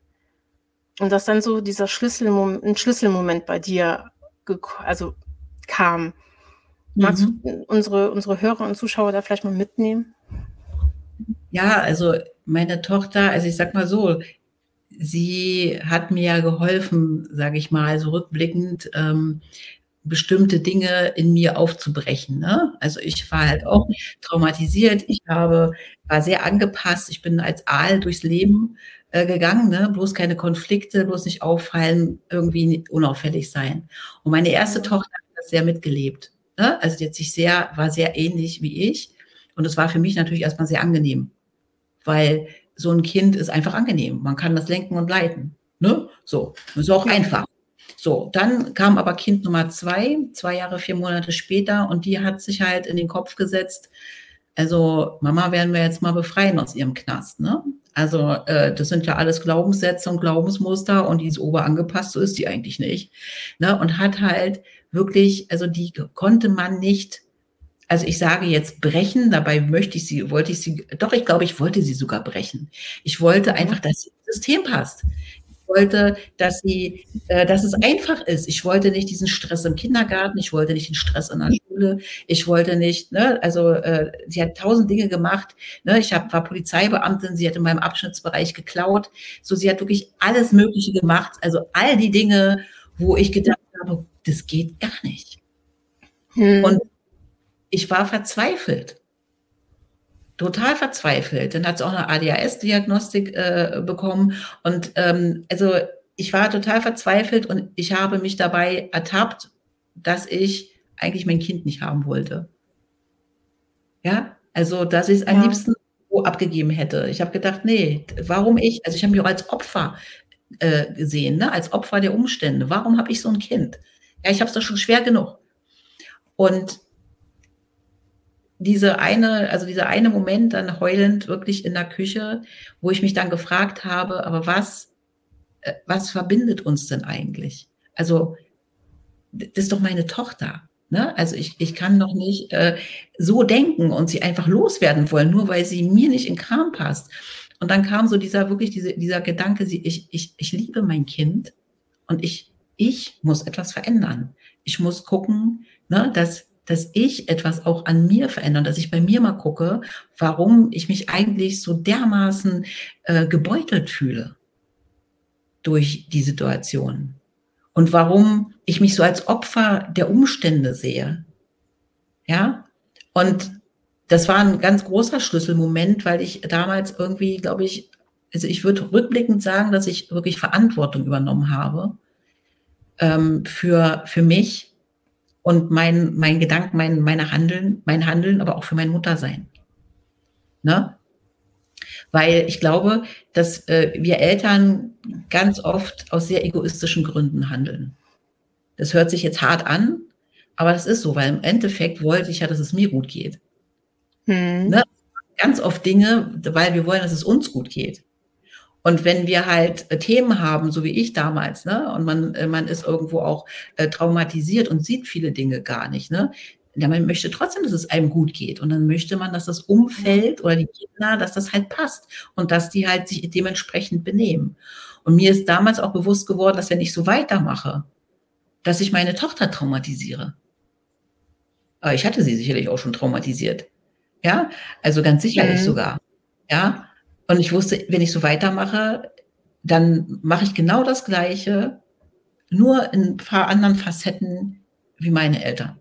Und dass dann so dieser Schlüsselmoment, ein Schlüsselmoment bei dir also kam. Magst mhm. du unsere, unsere Hörer und Zuschauer da vielleicht mal mitnehmen? Ja, also meine Tochter, also ich sag mal so, sie hat mir ja geholfen, sage ich mal, so rückblickend, ähm, bestimmte Dinge in mir aufzubrechen. Ne? Also ich war halt auch traumatisiert, ich habe, war sehr angepasst, ich bin als Aal durchs Leben äh, gegangen, ne? bloß keine Konflikte, bloß nicht auffallen, irgendwie unauffällig sein. Und meine erste Tochter hat das sehr mitgelebt. Ne? Also die hat sich sehr, war sehr ähnlich wie ich. Und es war für mich natürlich erstmal sehr angenehm, weil so ein Kind ist einfach angenehm. Man kann das lenken und leiten. Ne? So, ist auch einfach. So, dann kam aber Kind Nummer zwei, zwei Jahre, vier Monate später, und die hat sich halt in den Kopf gesetzt, also Mama werden wir jetzt mal befreien aus ihrem Knast. Ne? Also äh, das sind ja alles Glaubenssätze und Glaubensmuster und die ist oberangepasst, so ist die eigentlich nicht. Ne? Und hat halt wirklich, also die konnte man nicht, also ich sage jetzt brechen, dabei möchte ich sie, wollte ich sie, doch, ich glaube, ich wollte sie sogar brechen. Ich wollte einfach, dass das System passt wollte, dass sie, äh, dass es einfach ist. Ich wollte nicht diesen Stress im Kindergarten, ich wollte nicht den Stress in der Schule, ich wollte nicht, ne, also äh, sie hat tausend Dinge gemacht. Ne, ich hab, war Polizeibeamtin, sie hat in meinem Abschnittsbereich geklaut. So, sie hat wirklich alles Mögliche gemacht. Also all die Dinge, wo ich gedacht habe, das geht gar nicht. Hm. Und ich war verzweifelt total verzweifelt. Dann hat sie auch eine ADHS-Diagnostik äh, bekommen. Und ähm, also ich war total verzweifelt und ich habe mich dabei ertappt, dass ich eigentlich mein Kind nicht haben wollte. Ja, also dass ich es am ja. liebsten so abgegeben hätte. Ich habe gedacht, nee, warum ich? Also ich habe mich auch als Opfer äh, gesehen, ne? als Opfer der Umstände. Warum habe ich so ein Kind? Ja, ich habe es doch schon schwer genug. Und diese eine, also dieser eine Moment dann heulend wirklich in der Küche, wo ich mich dann gefragt habe, aber was, äh, was verbindet uns denn eigentlich? Also, das ist doch meine Tochter. Ne? Also ich, ich kann doch nicht äh, so denken und sie einfach loswerden wollen, nur weil sie mir nicht in Kram passt. Und dann kam so dieser wirklich diese, dieser Gedanke, sie, ich, ich, ich liebe mein Kind und ich, ich muss etwas verändern. Ich muss gucken, ne, dass dass ich etwas auch an mir verändere, dass ich bei mir mal gucke, warum ich mich eigentlich so dermaßen äh, gebeutelt fühle durch die Situation und warum ich mich so als Opfer der Umstände sehe. Ja, und das war ein ganz großer Schlüsselmoment, weil ich damals irgendwie, glaube ich, also ich würde rückblickend sagen, dass ich wirklich Verantwortung übernommen habe ähm, für, für mich und mein, mein Gedanken, mein, meine Handeln, mein Handeln, aber auch für mein Muttersein. Ne? Weil ich glaube, dass äh, wir Eltern ganz oft aus sehr egoistischen Gründen handeln. Das hört sich jetzt hart an, aber das ist so, weil im Endeffekt wollte ich ja, dass es mir gut geht. Hm. Ne? Ganz oft Dinge, weil wir wollen, dass es uns gut geht. Und wenn wir halt äh, Themen haben, so wie ich damals, ne, und man, äh, man ist irgendwo auch äh, traumatisiert und sieht viele Dinge gar nicht, ne, ja, man möchte trotzdem, dass es einem gut geht. Und dann möchte man, dass das Umfeld oder die Kinder, dass das halt passt und dass die halt sich dementsprechend benehmen. Und mir ist damals auch bewusst geworden, dass wenn ich so weitermache, dass ich meine Tochter traumatisiere. Aber ich hatte sie sicherlich auch schon traumatisiert. Ja, also ganz sicherlich mhm. sogar. Ja, und ich wusste, wenn ich so weitermache, dann mache ich genau das Gleiche, nur in ein paar anderen Facetten wie meine Eltern.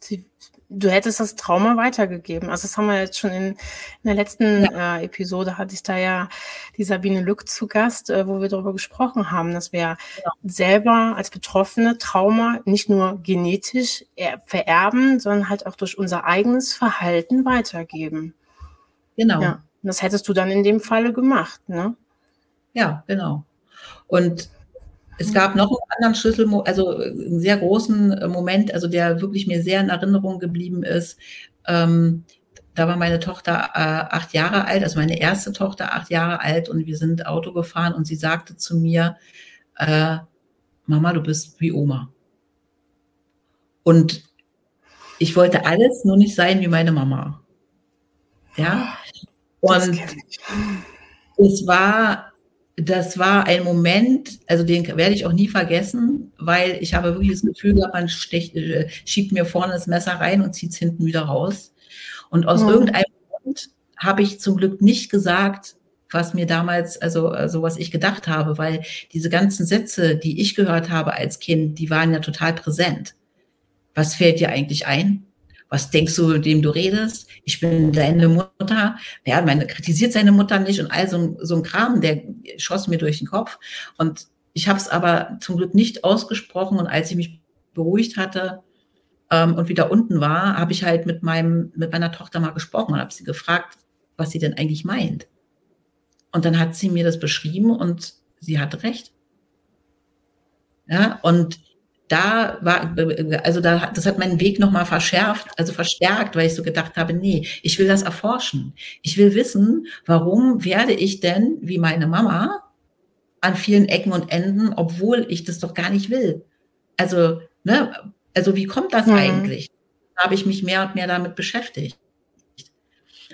Sie, du hättest das Trauma weitergegeben. Also das haben wir jetzt schon in, in der letzten ja. äh, Episode, hatte ich da ja die Sabine Lück zu Gast, äh, wo wir darüber gesprochen haben, dass wir ja. selber als Betroffene Trauma nicht nur genetisch vererben, sondern halt auch durch unser eigenes Verhalten weitergeben. Genau. Ja. Und das hättest du dann in dem Falle gemacht, ne? Ja, genau. Und es gab noch einen anderen Schlüssel, also einen sehr großen äh, Moment, also der wirklich mir sehr in Erinnerung geblieben ist. Ähm, da war meine Tochter äh, acht Jahre alt, also meine erste Tochter acht Jahre alt und wir sind Auto gefahren und sie sagte zu mir, äh, Mama, du bist wie Oma. Und ich wollte alles, nur nicht sein wie meine Mama. Ja. Und es war, das war ein Moment, also den werde ich auch nie vergessen, weil ich habe wirklich das Gefühl gehabt, man stecht, äh, schiebt mir vorne das Messer rein und zieht es hinten wieder raus. Und aus mhm. irgendeinem Grund habe ich zum Glück nicht gesagt, was mir damals, also, also was ich gedacht habe, weil diese ganzen Sätze, die ich gehört habe als Kind, die waren ja total präsent. Was fällt dir eigentlich ein? Was denkst du, dem du redest? Ich bin deine Mutter. Ja, meine kritisiert seine Mutter nicht und all so, so ein Kram, der schoss mir durch den Kopf. Und ich habe es aber zum Glück nicht ausgesprochen. Und als ich mich beruhigt hatte ähm, und wieder unten war, habe ich halt mit meinem mit meiner Tochter mal gesprochen und habe sie gefragt, was sie denn eigentlich meint. Und dann hat sie mir das beschrieben und sie hatte recht. Ja, und da war, also da, das hat meinen Weg nochmal verschärft, also verstärkt, weil ich so gedacht habe, nee, ich will das erforschen. Ich will wissen, warum werde ich denn, wie meine Mama, an vielen Ecken und Enden, obwohl ich das doch gar nicht will. Also, ne, also wie kommt das mhm. eigentlich? Da habe ich mich mehr und mehr damit beschäftigt.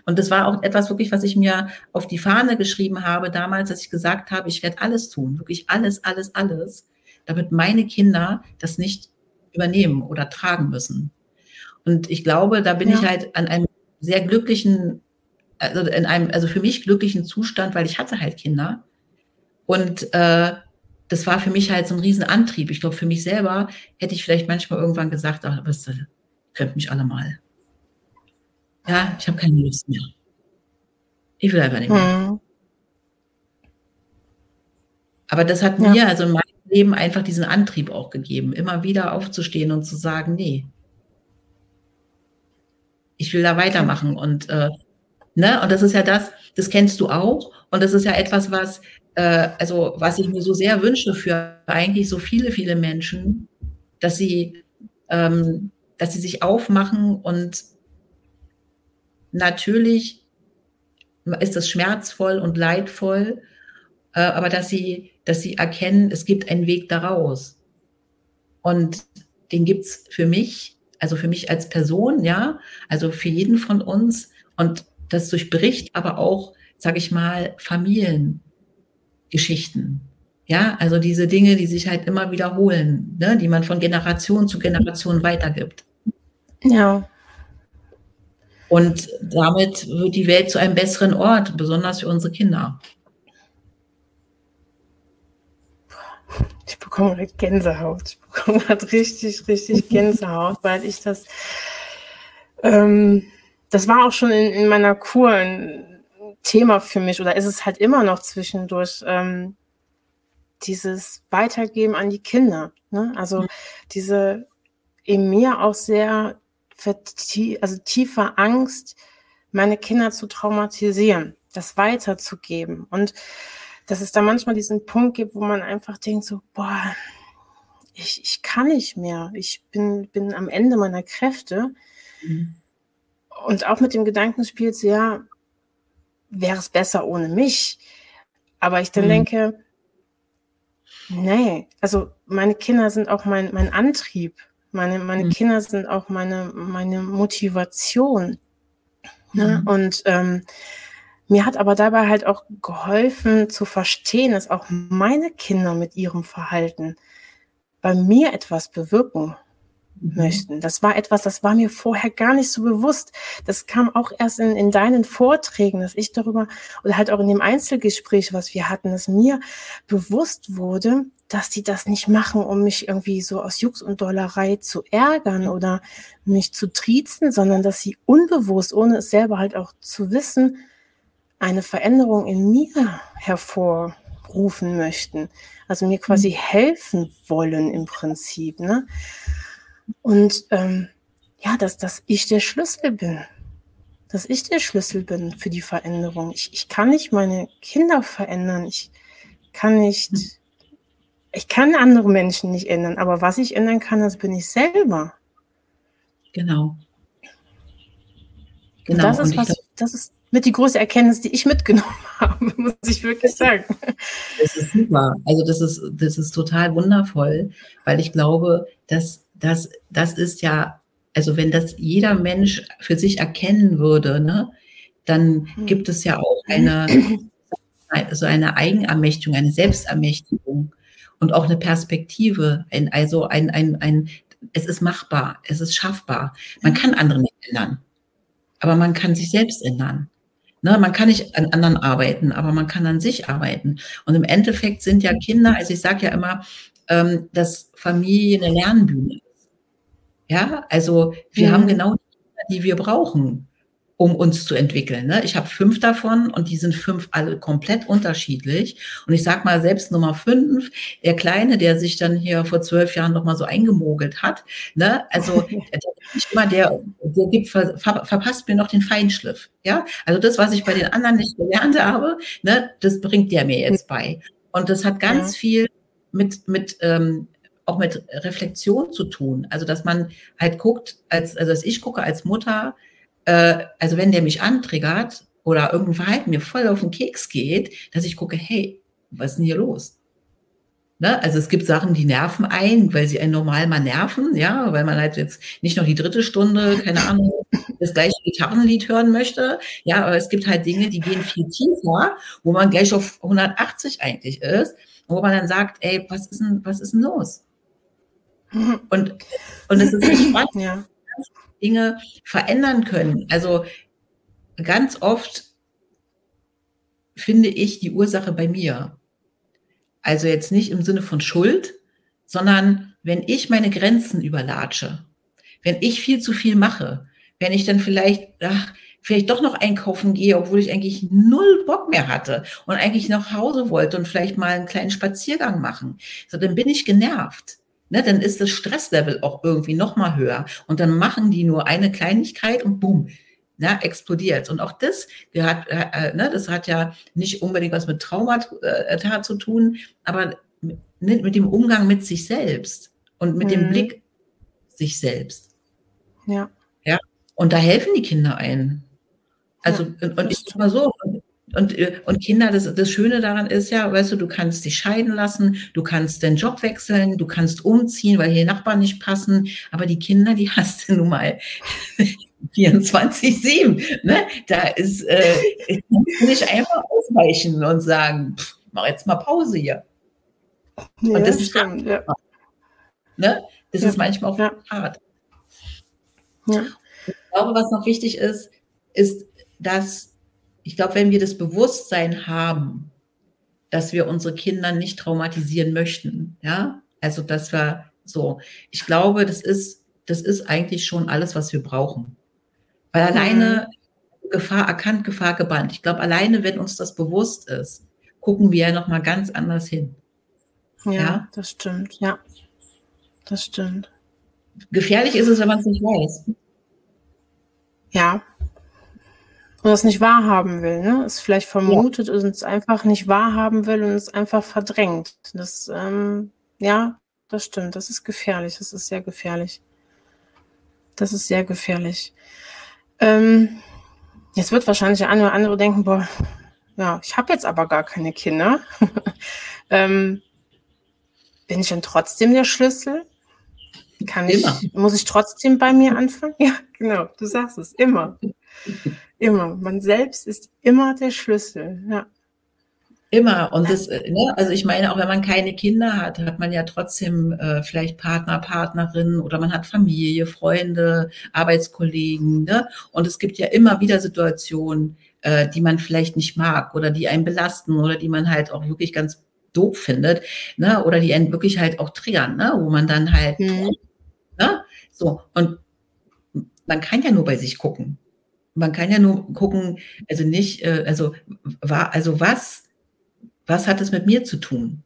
Und das war auch etwas wirklich, was ich mir auf die Fahne geschrieben habe damals, dass ich gesagt habe, ich werde alles tun, wirklich alles, alles, alles, damit meine Kinder das nicht übernehmen oder tragen müssen. Und ich glaube, da bin ja. ich halt an einem sehr glücklichen, also in einem, also für mich glücklichen Zustand, weil ich hatte halt Kinder. Und äh, das war für mich halt so ein Riesenantrieb. Ich glaube, für mich selber hätte ich vielleicht manchmal irgendwann gesagt, ach, was könnt mich alle mal. Ja, ich habe keine Lust mehr. Ich will einfach nicht mehr. Mhm. Aber das hat ja. mir, also in meinem Leben, einfach diesen Antrieb auch gegeben, immer wieder aufzustehen und zu sagen, nee, ich will da weitermachen. Und, äh, ne, und das ist ja das, das kennst du auch. Und das ist ja etwas, was, äh, also, was ich mir so sehr wünsche für eigentlich so viele, viele Menschen, dass sie, ähm, dass sie sich aufmachen und natürlich ist das schmerzvoll und leidvoll, äh, aber dass sie, dass sie erkennen, es gibt einen Weg daraus. Und den gibt es für mich, also für mich als Person, ja, also für jeden von uns. Und das durchbricht aber auch, sage ich mal, Familiengeschichten. Ja, also diese Dinge, die sich halt immer wiederholen, ne, die man von Generation zu Generation weitergibt. Ja. Und damit wird die Welt zu einem besseren Ort, besonders für unsere Kinder. Ich bekomme gerade Gänsehaut. Ich bekomme gerade richtig, richtig [LAUGHS] Gänsehaut, weil ich das, ähm, das war auch schon in, in meiner Kur ein Thema für mich oder ist es halt immer noch zwischendurch, ähm, dieses Weitergeben an die Kinder. Ne? Also diese in mir auch sehr also tiefer Angst, meine Kinder zu traumatisieren, das weiterzugeben. Und dass es da manchmal diesen Punkt gibt, wo man einfach denkt so, boah, ich, ich kann nicht mehr. Ich bin, bin am Ende meiner Kräfte. Mhm. Und auch mit dem Gedankenspiel, so, ja, wäre es besser ohne mich. Aber ich dann mhm. denke, nee, also meine Kinder sind auch mein, mein Antrieb. Meine, meine mhm. Kinder sind auch meine, meine Motivation. Ne? Mhm. Und ähm, mir hat aber dabei halt auch geholfen zu verstehen, dass auch meine Kinder mit ihrem Verhalten bei mir etwas bewirken mhm. möchten. Das war etwas, das war mir vorher gar nicht so bewusst. Das kam auch erst in, in deinen Vorträgen, dass ich darüber oder halt auch in dem Einzelgespräch, was wir hatten, dass mir bewusst wurde, dass die das nicht machen, um mich irgendwie so aus Jux und Dollerei zu ärgern oder mich zu triezen, sondern dass sie unbewusst, ohne es selber halt auch zu wissen, eine Veränderung in mir hervorrufen möchten. Also mir quasi mhm. helfen wollen im Prinzip. Ne? Und ähm, ja, dass, dass ich der Schlüssel bin. Dass ich der Schlüssel bin für die Veränderung. Ich, ich kann nicht meine Kinder verändern. Ich kann nicht mhm ich kann andere Menschen nicht ändern, aber was ich ändern kann, das bin ich selber. Genau. Genau. Das ist, was, das ist mit die große Erkenntnis, die ich mitgenommen [LAUGHS] habe, muss ich wirklich sagen. Das ist super. Also das ist, das ist total wundervoll, weil ich glaube, dass das, das ist ja, also wenn das jeder Mensch für sich erkennen würde, ne, dann hm. gibt es ja auch eine, [CLEARS THROAT] so eine Eigenermächtigung, eine Selbstermächtigung und auch eine Perspektive, ein, also ein, ein, ein, es ist machbar, es ist schaffbar. Man kann andere nicht ändern, aber man kann sich selbst ändern. Ne, man kann nicht an anderen arbeiten, aber man kann an sich arbeiten. Und im Endeffekt sind ja Kinder, also ich sage ja immer, ähm, dass Familie eine Lernbühne ist. Ja, also wir mhm. haben genau die wir brauchen um uns zu entwickeln. Ne? Ich habe fünf davon und die sind fünf alle komplett unterschiedlich. Und ich sag mal, selbst Nummer fünf, der Kleine, der sich dann hier vor zwölf Jahren noch mal so eingemogelt hat, ne? also [LAUGHS] der, immer der, der gibt, ver, ver, verpasst mir noch den Feinschliff. Ja, also das, was ich bei den anderen nicht gelernt habe, ne, das bringt der mir jetzt bei. Und das hat ganz ja. viel mit, mit ähm, auch mit Reflexion zu tun. Also, dass man halt guckt, als, also dass ich gucke als Mutter, äh, also wenn der mich antriggert oder irgendein Verhalten mir voll auf den Keks geht, dass ich gucke, hey, was ist denn hier los? Ne? Also es gibt Sachen, die nerven ein, weil sie einen normal mal nerven, ja, weil man halt jetzt nicht noch die dritte Stunde, keine Ahnung, [LAUGHS] das gleiche Gitarrenlied hören möchte. Ja, aber es gibt halt Dinge, die gehen viel tiefer, wo man gleich auf 180 eigentlich ist, wo man dann sagt, ey, was ist denn, was ist denn los? [LAUGHS] Und, und es ist spannend. Ja. Dinge verändern können. Also ganz oft finde ich die Ursache bei mir. Also jetzt nicht im Sinne von Schuld, sondern wenn ich meine Grenzen überlatsche, wenn ich viel zu viel mache, wenn ich dann vielleicht, ach, vielleicht doch noch einkaufen gehe, obwohl ich eigentlich null Bock mehr hatte und eigentlich nach Hause wollte und vielleicht mal einen kleinen Spaziergang machen, so dann bin ich genervt ne, dann ist das Stresslevel auch irgendwie noch mal höher. Und dann machen die nur eine Kleinigkeit und boom, ne, explodiert. Und auch das gehört, äh, äh ne, das hat ja nicht unbedingt was mit Traumata äh, zu tun, aber mit, mit, dem Umgang mit sich selbst und mit mhm. dem Blick sich selbst. Ja. Ja. Und da helfen die Kinder ein. Also, ja, und, und ich sag mal so, und, äh, und Kinder, das, das Schöne daran ist ja, weißt du, du kannst dich scheiden lassen, du kannst den Job wechseln, du kannst umziehen, weil hier Nachbarn nicht passen, aber die Kinder, die [LAUGHS] hast du nun mal [LAUGHS] 24-7. Ne? Da ist äh, nicht einfach ausweichen und sagen, pff, mach jetzt mal Pause hier. Ja, und das ist stimmt, ja. Ne? Das ja. ist manchmal auch hart. Ja. Ich glaube, was noch wichtig ist, ist, dass ich glaube, wenn wir das Bewusstsein haben, dass wir unsere Kinder nicht traumatisieren möchten, ja, also dass wir so, ich glaube, das ist, das ist eigentlich schon alles, was wir brauchen. Weil mhm. alleine Gefahr erkannt, Gefahr gebannt. Ich glaube, alleine, wenn uns das bewusst ist, gucken wir ja nochmal ganz anders hin. Ja, ja, das stimmt, ja. Das stimmt. Gefährlich ist es, wenn man es nicht weiß. Ja, und das nicht wahrhaben will, ne? Es vielleicht vermutet ja. und es einfach nicht wahrhaben will und es einfach verdrängt. Das, ähm, ja, das stimmt. Das ist gefährlich. Das ist sehr gefährlich. Das ist sehr gefährlich. Ähm, jetzt wird wahrscheinlich der eine oder andere denken, boah, ja, ich habe jetzt aber gar keine Kinder. [LAUGHS] ähm, bin ich dann trotzdem der Schlüssel? Kann ich, muss ich trotzdem bei mir anfangen? [LAUGHS] Ja, genau, du sagst es, immer. Immer. Man selbst ist immer der Schlüssel. Ja. Immer. Und das, äh, ne, also ich meine, auch wenn man keine Kinder hat, hat man ja trotzdem äh, vielleicht Partner, Partnerin oder man hat Familie, Freunde, Arbeitskollegen. Ne? Und es gibt ja immer wieder Situationen, äh, die man vielleicht nicht mag oder die einen belasten oder die man halt auch wirklich ganz doof findet, ne? Oder die einen wirklich halt auch triggern, ne? Wo man dann halt, mhm. ne? So, und man kann ja nur bei sich gucken man kann ja nur gucken, also nicht, äh, also, war, also was, was hat es mit mir zu tun?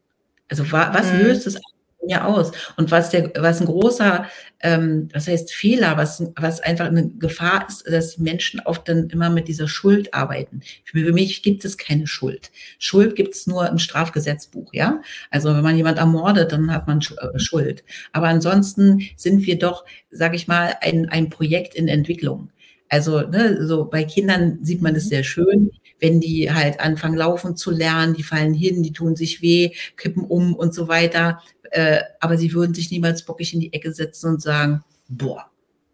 Also was mhm. löst es mir aus? Und was der, was ein großer, ähm, was heißt Fehler, was, was einfach eine Gefahr ist, dass Menschen oft dann immer mit dieser Schuld arbeiten. Für mich gibt es keine Schuld. Schuld gibt es nur im Strafgesetzbuch, ja. Also wenn man jemand ermordet, dann hat man äh, Schuld. Aber ansonsten sind wir doch, sage ich mal, ein, ein Projekt in Entwicklung. Also ne, so bei Kindern sieht man das mhm. sehr schön, wenn die halt anfangen laufen zu lernen, die fallen hin, die tun sich weh, kippen um und so weiter. Äh, aber sie würden sich niemals bockig in die Ecke setzen und sagen, boah,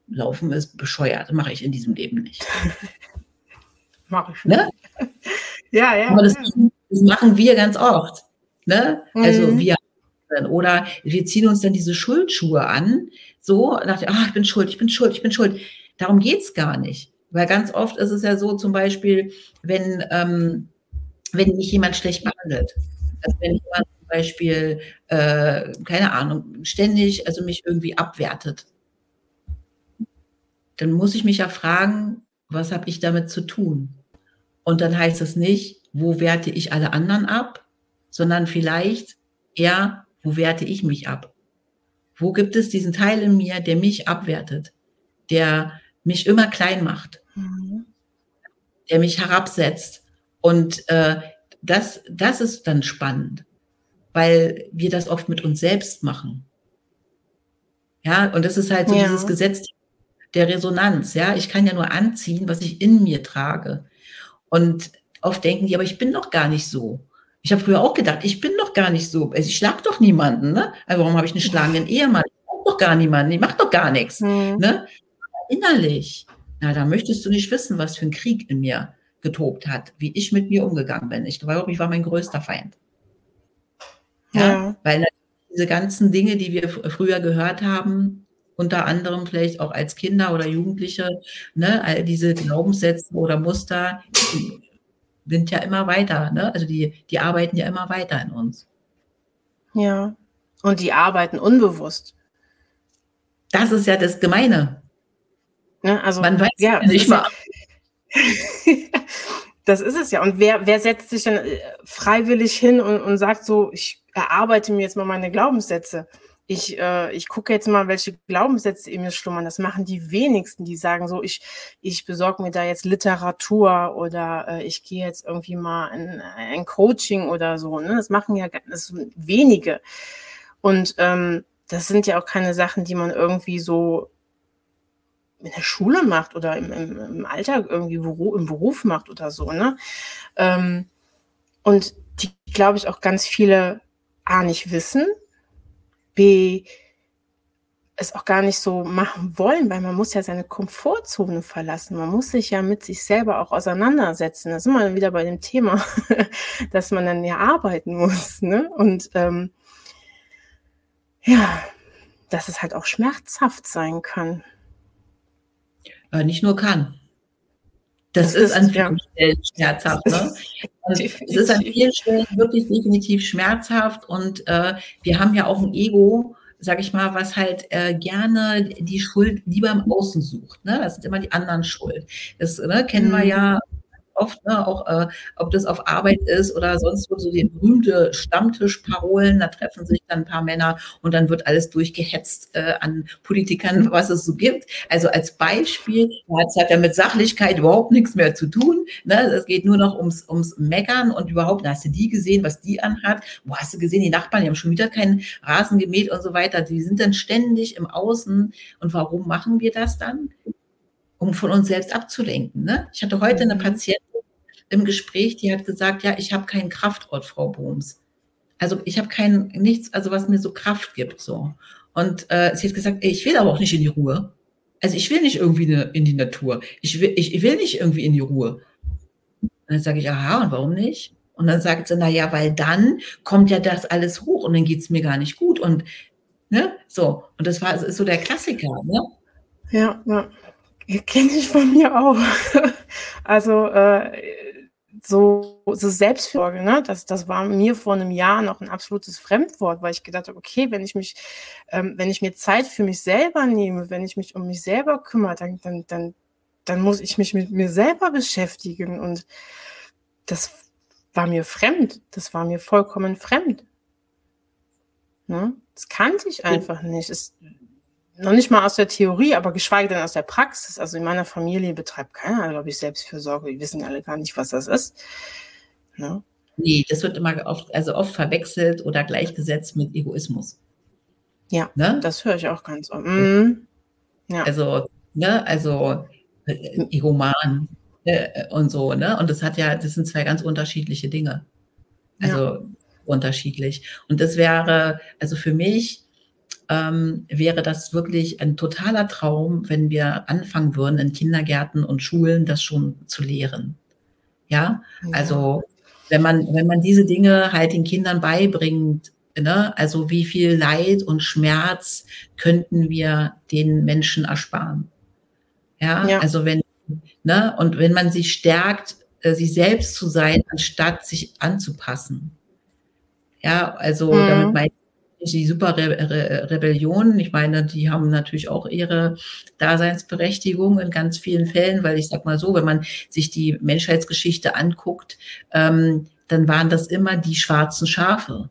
Laufen ist bescheuert, mache ich in diesem Leben nicht. [LAUGHS] Mache ich. Ne? [LAUGHS] ja, ja. Aber das, das, machen wir ganz oft. Ne? Also mhm. wir oder wir ziehen uns dann diese Schuldschuhe an, so, nach, ah, ich bin schuld, ich bin schuld, ich bin schuld. Darum geht's gar nicht. Weil ganz oft ist es ja so, zum Beispiel, wenn, ähm, wenn mich jemand schlecht behandelt. Also wenn jemand zum Beispiel, äh, keine Ahnung, ständig, also mich irgendwie abwertet. dann muss ich mich ja fragen, was habe ich damit zu tun? Und dann heißt es nicht, wo werte ich alle anderen ab, sondern vielleicht eher, wo werte ich mich ab? Wo gibt es diesen Teil in mir, der mich abwertet, der mich immer klein macht, mhm. der mich herabsetzt? Und äh, das, das ist dann spannend, weil wir das oft mit uns selbst machen. Ja, und das ist halt so ja. dieses Gesetz der Resonanz. Ja, ich kann ja nur anziehen, was ich in mir trage. Und oft denken die, aber ich bin doch gar nicht so. Ich habe früher auch gedacht, ich bin doch gar nicht so. Also ich schlag doch niemanden. Ne? Also warum habe ich einen schlagenden Ehemann? Ich mag doch gar niemanden. Ich mache doch gar nichts. Mhm. Ne? Innerlich, na, da möchtest du nicht wissen, was für ein Krieg in mir getobt hat, wie ich mit mir umgegangen bin. Ich glaube, ich war mein größter Feind. Ja, ja. weil diese ganzen Dinge, die wir früher gehört haben, unter anderem vielleicht auch als Kinder oder Jugendliche, ne, all diese Glaubenssätze oder Muster sind ja immer weiter, ne? Also die, die arbeiten ja immer weiter in uns. Ja. Und die arbeiten unbewusst. Das ist ja das Gemeine. Ne? Also, Man weiß ja nicht mal. [LAUGHS] das ist es ja. Und wer, wer setzt sich dann äh, freiwillig hin und, und sagt so, ich erarbeite mir jetzt mal meine Glaubenssätze? ich, äh, ich gucke jetzt mal, welche Glaubenssätze in mir schlummern. Das machen die wenigsten, die sagen so, ich, ich besorge mir da jetzt Literatur oder äh, ich gehe jetzt irgendwie mal in ein Coaching oder so. Ne? Das machen ja das wenige. Und ähm, das sind ja auch keine Sachen, die man irgendwie so in der Schule macht oder im, im, im Alltag irgendwie Beruf, im Beruf macht oder so. Ne? Ähm, und die, glaube ich, auch ganz viele A nicht wissen B es auch gar nicht so machen wollen, weil man muss ja seine Komfortzone verlassen. Man muss sich ja mit sich selber auch auseinandersetzen. Da sind wir dann wieder bei dem Thema, [LAUGHS] dass man dann ja arbeiten muss. Ne? Und ähm, ja, dass es halt auch schmerzhaft sein kann. Äh, nicht nur kann. Das, das ist, an vielen ja. Stellen schmerzhaft. Ne? es ist an vielen Stellen wirklich definitiv schmerzhaft und äh, wir haben ja auch ein Ego, sag ich mal, was halt äh, gerne die Schuld lieber im Außen sucht. Ne? Das sind immer die anderen Schuld. Das ne, kennen wir ja mhm oft, ne, auch äh, ob das auf Arbeit ist oder sonst wo, so die berühmte Stammtischparolen, da treffen sich dann ein paar Männer und dann wird alles durchgehetzt äh, an Politikern, [LAUGHS] was es so gibt. Also als Beispiel, das hat ja mit Sachlichkeit überhaupt nichts mehr zu tun. Ne? Es geht nur noch ums, ums Meckern und überhaupt, hast du die gesehen, was die anhat? Wo hast du gesehen, die Nachbarn, die haben schon wieder keinen Rasen gemäht und so weiter. Die sind dann ständig im Außen. Und warum machen wir das dann? um von uns selbst abzulenken. Ne? Ich hatte heute eine mhm. Patientin, im Gespräch, die hat gesagt, ja, ich habe keinen Kraftort, Frau Bohms. Also ich habe kein nichts, also was mir so Kraft gibt so. Und äh, sie hat gesagt, ey, ich will aber auch nicht in die Ruhe. Also ich will nicht irgendwie ne, in die Natur. Ich will, ich, ich will nicht irgendwie in die Ruhe. Und dann sage ich, aha, und warum nicht? Und dann sagt sie, na ja, weil dann kommt ja das alles hoch und dann geht's mir gar nicht gut. Und ne, so. Und das war ist so der Klassiker, ne? Ja, ja. Kenne ich von mir auch. [LAUGHS] also äh, so, so Selbstfürsorge, ne? Das, das war mir vor einem Jahr noch ein absolutes Fremdwort, weil ich gedacht habe, okay, wenn ich mich, ähm, wenn ich mir Zeit für mich selber nehme, wenn ich mich um mich selber kümmere, dann, dann, dann, dann muss ich mich mit mir selber beschäftigen. Und das war mir fremd. Das war mir vollkommen fremd. Ne? Das kannte ich einfach nicht. Es, noch nicht mal aus der Theorie, aber geschweige denn aus der Praxis. Also in meiner Familie betreibt keiner, glaube ich, Selbstfürsorge. Die wissen alle gar nicht, was das ist. Ne? Nee, das wird immer oft, also oft verwechselt oder gleichgesetzt mit Egoismus. Ja, ne? das höre ich auch ganz oft. Mhm. Ja. Also, ne, also äh, Egoman äh, und so, ne? Und das hat ja, das sind zwei ganz unterschiedliche Dinge. Also ja. unterschiedlich. Und das wäre, also für mich, ähm, wäre das wirklich ein totaler Traum, wenn wir anfangen würden, in Kindergärten und Schulen das schon zu lehren. Ja, ja. also wenn man, wenn man diese Dinge halt den Kindern beibringt, ne, also wie viel Leid und Schmerz könnten wir den Menschen ersparen. Ja, ja. also wenn, ne, und wenn man sich stärkt, äh, sich selbst zu sein, anstatt sich anzupassen. Ja, also mhm. damit meine die Super Re Re Rebellion, ich meine, die haben natürlich auch ihre Daseinsberechtigung in ganz vielen Fällen, weil ich sag mal so, wenn man sich die Menschheitsgeschichte anguckt, ähm, dann waren das immer die schwarzen Schafe,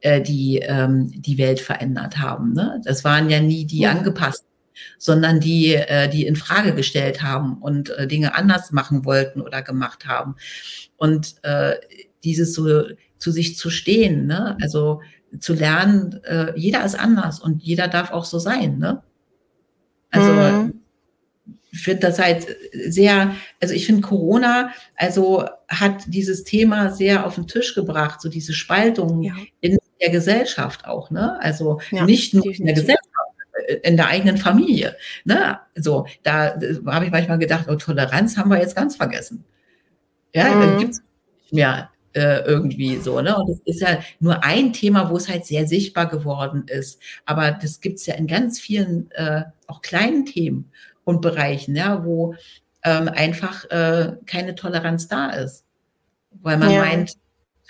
äh, die ähm, die Welt verändert haben. Ne? Das waren ja nie die angepassten sondern die, äh, die in Frage gestellt haben und äh, Dinge anders machen wollten oder gemacht haben. Und äh, dieses so zu sich zu stehen, ne? also zu lernen, äh, jeder ist anders und jeder darf auch so sein. Ne? Also mhm. ich finde das halt sehr, also ich finde Corona, also hat dieses Thema sehr auf den Tisch gebracht, so diese Spaltung ja. in der Gesellschaft auch, ne? Also ja, nicht nur in der Gesellschaft, äh, in der eigenen Familie. Ne? So, da habe ich manchmal gedacht, oh, Toleranz haben wir jetzt ganz vergessen. Ja, mhm. gibt es nicht mehr äh, irgendwie so. Ne? Und das ist ja nur ein Thema, wo es halt sehr sichtbar geworden ist. Aber das gibt es ja in ganz vielen äh, auch kleinen Themen und Bereichen, ja, wo ähm, einfach äh, keine Toleranz da ist. Weil man ja. meint,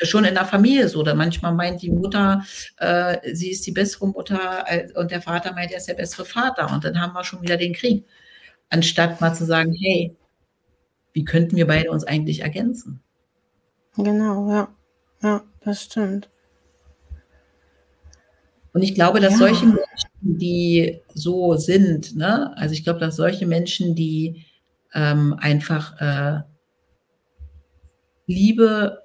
schon in der Familie so. Oder manchmal meint die Mutter, äh, sie ist die bessere Mutter und der Vater meint, er ist der bessere Vater. Und dann haben wir schon wieder den Krieg. Anstatt mal zu sagen, hey, wie könnten wir beide uns eigentlich ergänzen? Genau, ja. Ja, das stimmt. Und ich glaube, dass ja. solche Menschen, die so sind, ne, also ich glaube, dass solche Menschen, die ähm, einfach äh, Liebe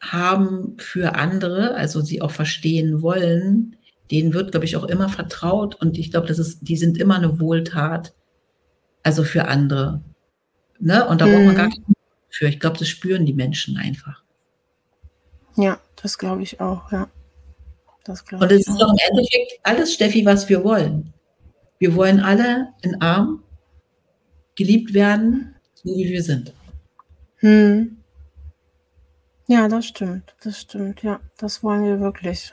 haben für andere, also sie auch verstehen wollen, denen wird, glaube ich, auch immer vertraut und ich glaube, das ist, die sind immer eine Wohltat, also für andere. Ne? Und da mhm. braucht man gar nicht für. Ich glaube, das spüren die Menschen einfach. Ja, das glaube ich auch, ja. Das und es ist doch im Endeffekt alles, Steffi, was wir wollen. Wir wollen alle in Arm geliebt werden, so wie wir sind. Hm. Ja, das stimmt. Das stimmt. Ja, das wollen wir wirklich.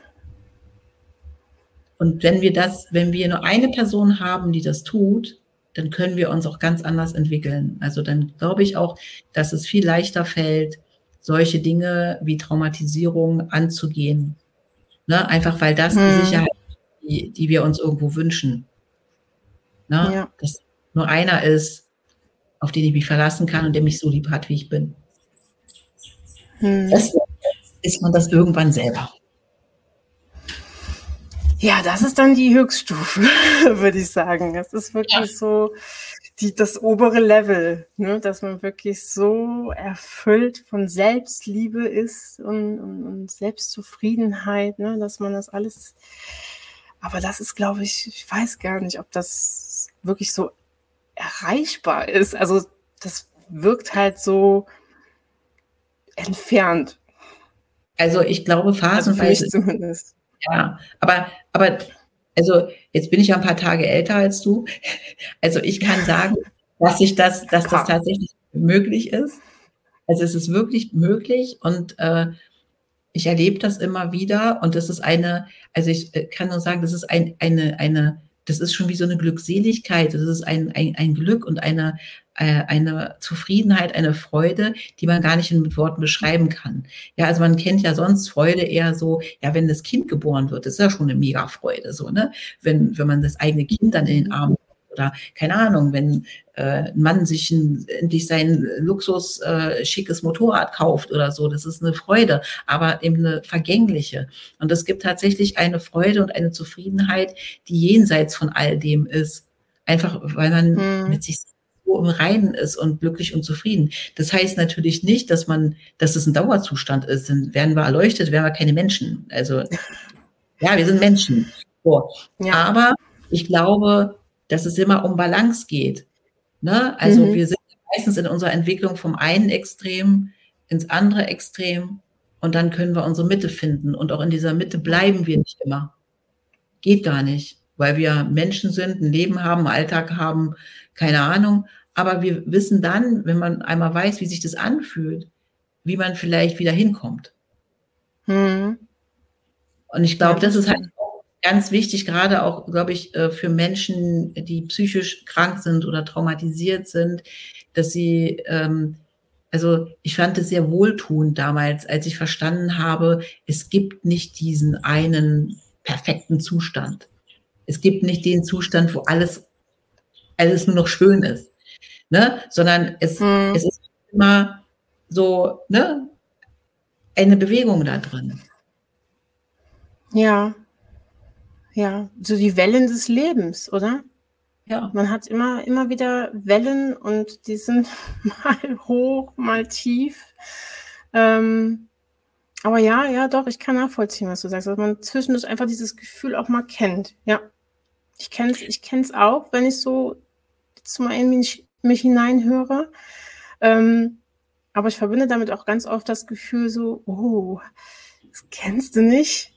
Und wenn wir das, wenn wir nur eine Person haben, die das tut, dann können wir uns auch ganz anders entwickeln. Also dann glaube ich auch, dass es viel leichter fällt, solche Dinge wie Traumatisierung anzugehen. Ne? Einfach weil das hm. die Sicherheit, die, die wir uns irgendwo wünschen. Ne? Ja. Dass nur einer ist, auf den ich mich verlassen kann und der mich so lieb hat, wie ich bin. Hm. Das ist man das irgendwann selber. Ja, das ist dann die Höchststufe, [LAUGHS] würde ich sagen. Das ist wirklich ja. so die, das obere Level, ne? dass man wirklich so erfüllt von Selbstliebe ist und, und, und Selbstzufriedenheit, ne? dass man das alles. Aber das ist, glaube ich, ich weiß gar nicht, ob das wirklich so erreichbar ist. Also das wirkt halt so, entfernt. Also ich glaube phasenweise. Also zumindest. Ja, aber, aber also jetzt bin ich ja ein paar Tage älter als du. Also ich kann sagen, dass ich das, dass das tatsächlich möglich ist. Also es ist wirklich möglich und äh, ich erlebe das immer wieder und das ist eine, also ich äh, kann nur sagen, das ist ein, eine, eine, das ist schon wie so eine Glückseligkeit, das ist ein, ein, ein Glück und eine, äh, eine Zufriedenheit, eine Freude, die man gar nicht in Worten beschreiben kann. Ja, also man kennt ja sonst Freude eher so, ja, wenn das Kind geboren wird, ist ja schon eine mega Freude, so, ne? Wenn, wenn man das eigene Kind dann in den Arm oder keine Ahnung, wenn äh, ein Mann sich ein, endlich sein Luxus äh, schickes Motorrad kauft oder so, das ist eine Freude, aber eben eine vergängliche. Und es gibt tatsächlich eine Freude und eine Zufriedenheit, die jenseits von all dem ist. Einfach, weil man hm. mit sich im Reinen ist und glücklich und zufrieden. Das heißt natürlich nicht, dass man, dass es ein Dauerzustand ist. Dann werden wir erleuchtet, wären wir keine Menschen. Also, ja, wir sind Menschen. So. Ja. Aber ich glaube, dass es immer um Balance geht. Ne? Also mhm. wir sind meistens in unserer Entwicklung vom einen Extrem ins andere Extrem und dann können wir unsere Mitte finden. Und auch in dieser Mitte bleiben wir nicht immer. Geht gar nicht, weil wir Menschen sind, ein Leben haben, einen Alltag haben, keine Ahnung. Aber wir wissen dann, wenn man einmal weiß, wie sich das anfühlt, wie man vielleicht wieder hinkommt. Hm. Und ich glaube, das ist halt ganz wichtig, gerade auch, glaube ich, äh, für Menschen, die psychisch krank sind oder traumatisiert sind, dass sie, ähm, also ich fand es sehr wohltuend damals, als ich verstanden habe, es gibt nicht diesen einen perfekten Zustand. Es gibt nicht den Zustand, wo alles, alles nur noch schön ist, ne? sondern es, mhm. es ist immer so ne? eine Bewegung da drin. Ja, ja, so die Wellen des Lebens, oder? Ja. Man hat immer, immer wieder Wellen und die sind [LAUGHS] mal hoch, mal tief. Ähm, aber ja, ja, doch, ich kann nachvollziehen, was du sagst, dass man zwischendurch einfach dieses Gefühl auch mal kennt. Ja. Ich kenne es ich kenn's auch, wenn ich so zu mal in mich, mich hineinhöre. Ähm, aber ich verbinde damit auch ganz oft das Gefühl so, oh, das kennst du nicht.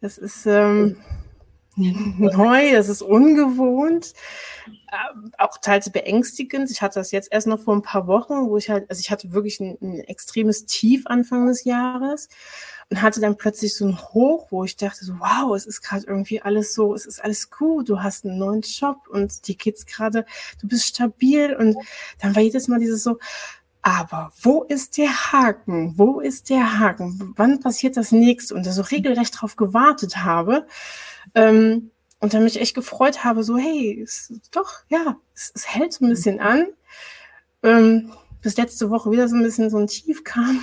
Das ist ähm, [LAUGHS] neu, das ist ungewohnt, äh, auch teils beängstigend. Ich hatte das jetzt erst noch vor ein paar Wochen, wo ich halt, also ich hatte wirklich ein, ein extremes Tief Anfang des Jahres und hatte dann plötzlich so ein Hoch, wo ich dachte, so, wow, es ist gerade irgendwie alles so, es ist alles gut, du hast einen neuen Job und dir geht's gerade, du bist stabil und dann war jedes Mal dieses so, aber wo ist der Haken? Wo ist der Haken? Wann passiert das nächste? Und da so regelrecht drauf gewartet habe. Ähm, und dann mich echt gefreut habe, so, hey, es, doch, ja, es, es, hält ein bisschen an. Ähm, bis letzte Woche wieder so ein bisschen so ein Tief kam.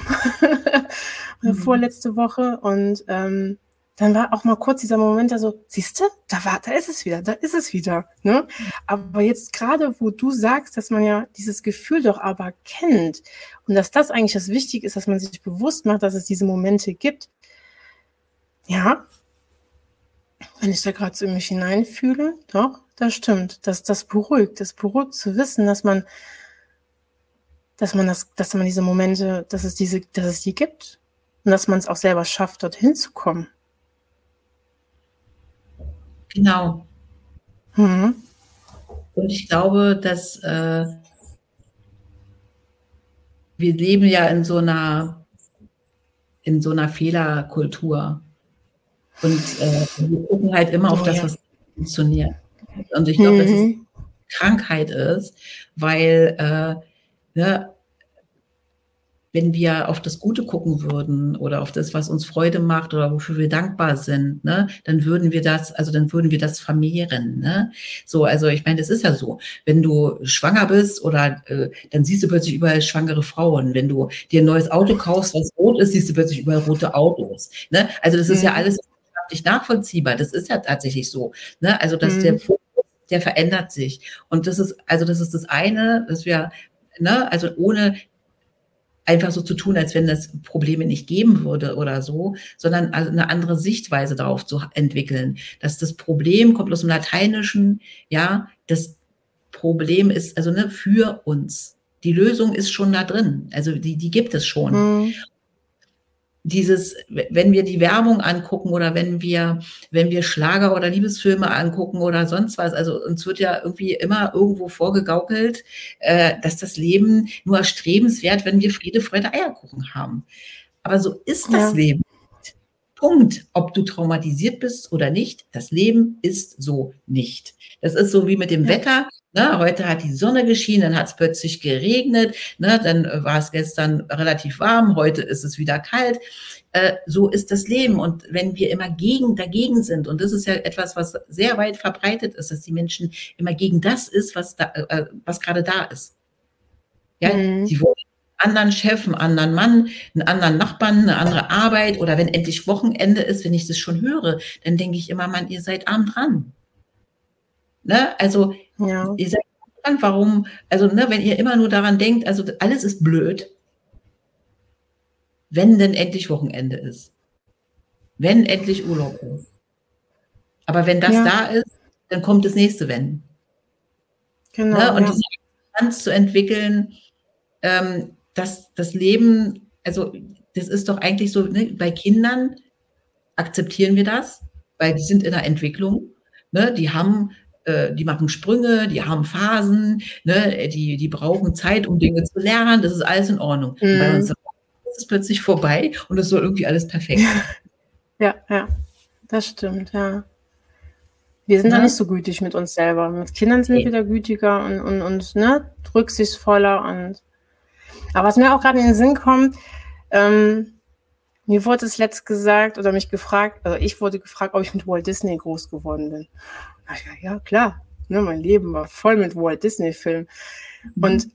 [LAUGHS] mhm. Vorletzte Woche. Und ähm, dann war auch mal kurz dieser Moment da so, siehst du, da war, da ist es wieder, da ist es wieder. Ne? Aber jetzt gerade, wo du sagst, dass man ja dieses Gefühl doch aber kennt und dass das eigentlich das Wichtige ist, dass man sich bewusst macht, dass es diese Momente gibt. Ja, wenn ich da gerade so in mich hineinfühle, doch, das stimmt. Das, das beruhigt, das beruhigt zu wissen, dass man, dass man das, dass man diese Momente, dass es diese, dass es die gibt und dass man es auch selber schafft, dorthin zu kommen. Genau. Mhm. Und ich glaube, dass äh, wir leben ja in so einer in so einer Fehlerkultur. Und äh, wir gucken halt immer auf oh, das, ja. was funktioniert. Und ich glaube, mhm. dass es mhm. Krankheit ist, weil äh, ne, wenn wir auf das Gute gucken würden oder auf das, was uns Freude macht oder wofür wir dankbar sind, ne, dann würden wir das, also dann würden wir das vermehren. Ne? So, also ich meine, das ist ja so. Wenn du schwanger bist oder äh, dann siehst du plötzlich überall schwangere Frauen. Wenn du dir ein neues Auto kaufst, was rot ist, siehst du plötzlich überall rote Autos. Ne? Also das ist mhm. ja alles wissenschaftlich nachvollziehbar. Das ist ja tatsächlich so. Ne? Also dass mhm. der Fokus der verändert sich. Und das ist, also das ist das eine, dass wir, ne, also ohne einfach so zu tun, als wenn das Probleme nicht geben würde oder so, sondern also eine andere Sichtweise darauf zu entwickeln. Dass das Problem kommt aus dem Lateinischen, ja, das Problem ist also ne, für uns. Die Lösung ist schon da drin. Also die, die gibt es schon. Mhm dieses, wenn wir die Werbung angucken oder wenn wir, wenn wir Schlager oder Liebesfilme angucken oder sonst was, also uns wird ja irgendwie immer irgendwo vorgegaukelt, äh, dass das Leben nur erstrebenswert, wenn wir Friede, Freude, Eierkuchen haben. Aber so ist das ja. Leben. Punkt. Ob du traumatisiert bist oder nicht, das Leben ist so nicht. Das ist so wie mit dem ja. Wetter. Ne, heute hat die Sonne geschienen, dann hat es plötzlich geregnet, ne, dann äh, war es gestern relativ warm, heute ist es wieder kalt. Äh, so ist das Leben. Und wenn wir immer gegen, dagegen sind, und das ist ja etwas, was sehr weit verbreitet ist, dass die Menschen immer gegen das ist, was, da, äh, was gerade da ist. Ja, mhm. sie wollen anderen Chef, einen anderen Mann, einen anderen Nachbarn, eine andere Arbeit oder wenn endlich Wochenende ist, wenn ich das schon höre, dann denke ich immer, Mann, ihr seid arm dran. Ne? Also ja. ihr seid dran, warum, also ne, wenn ihr immer nur daran denkt, also alles ist blöd, wenn denn endlich Wochenende ist. Wenn endlich Urlaub ist. Aber wenn das ja. da ist, dann kommt das nächste Wenn. Genau. Ne? Und ja. diese Akzeptanz zu entwickeln, ähm, dass das Leben, also das ist doch eigentlich so, ne, bei Kindern akzeptieren wir das, weil die sind in der Entwicklung, ne, die haben äh, die machen Sprünge, die haben Phasen, ne, die, die brauchen Zeit, um Dinge zu lernen, das ist alles in Ordnung. Mhm. Bei uns ist es plötzlich vorbei und es soll irgendwie alles perfekt sein. Ja, ja, das stimmt, ja. Wir sind ja. da nicht so gütig mit uns selber. Mit Kindern sind wir wieder gütiger und, und, und ne, rücksichtsvoller und aber was mir auch gerade in den Sinn kommt, ähm, Mir wurde es letzt gesagt oder mich gefragt, also ich wurde gefragt, ob ich mit Walt Disney groß geworden bin. Ach ja, ja, klar. Ne, mein Leben war voll mit Walt Disney-Filmen. Mhm. Und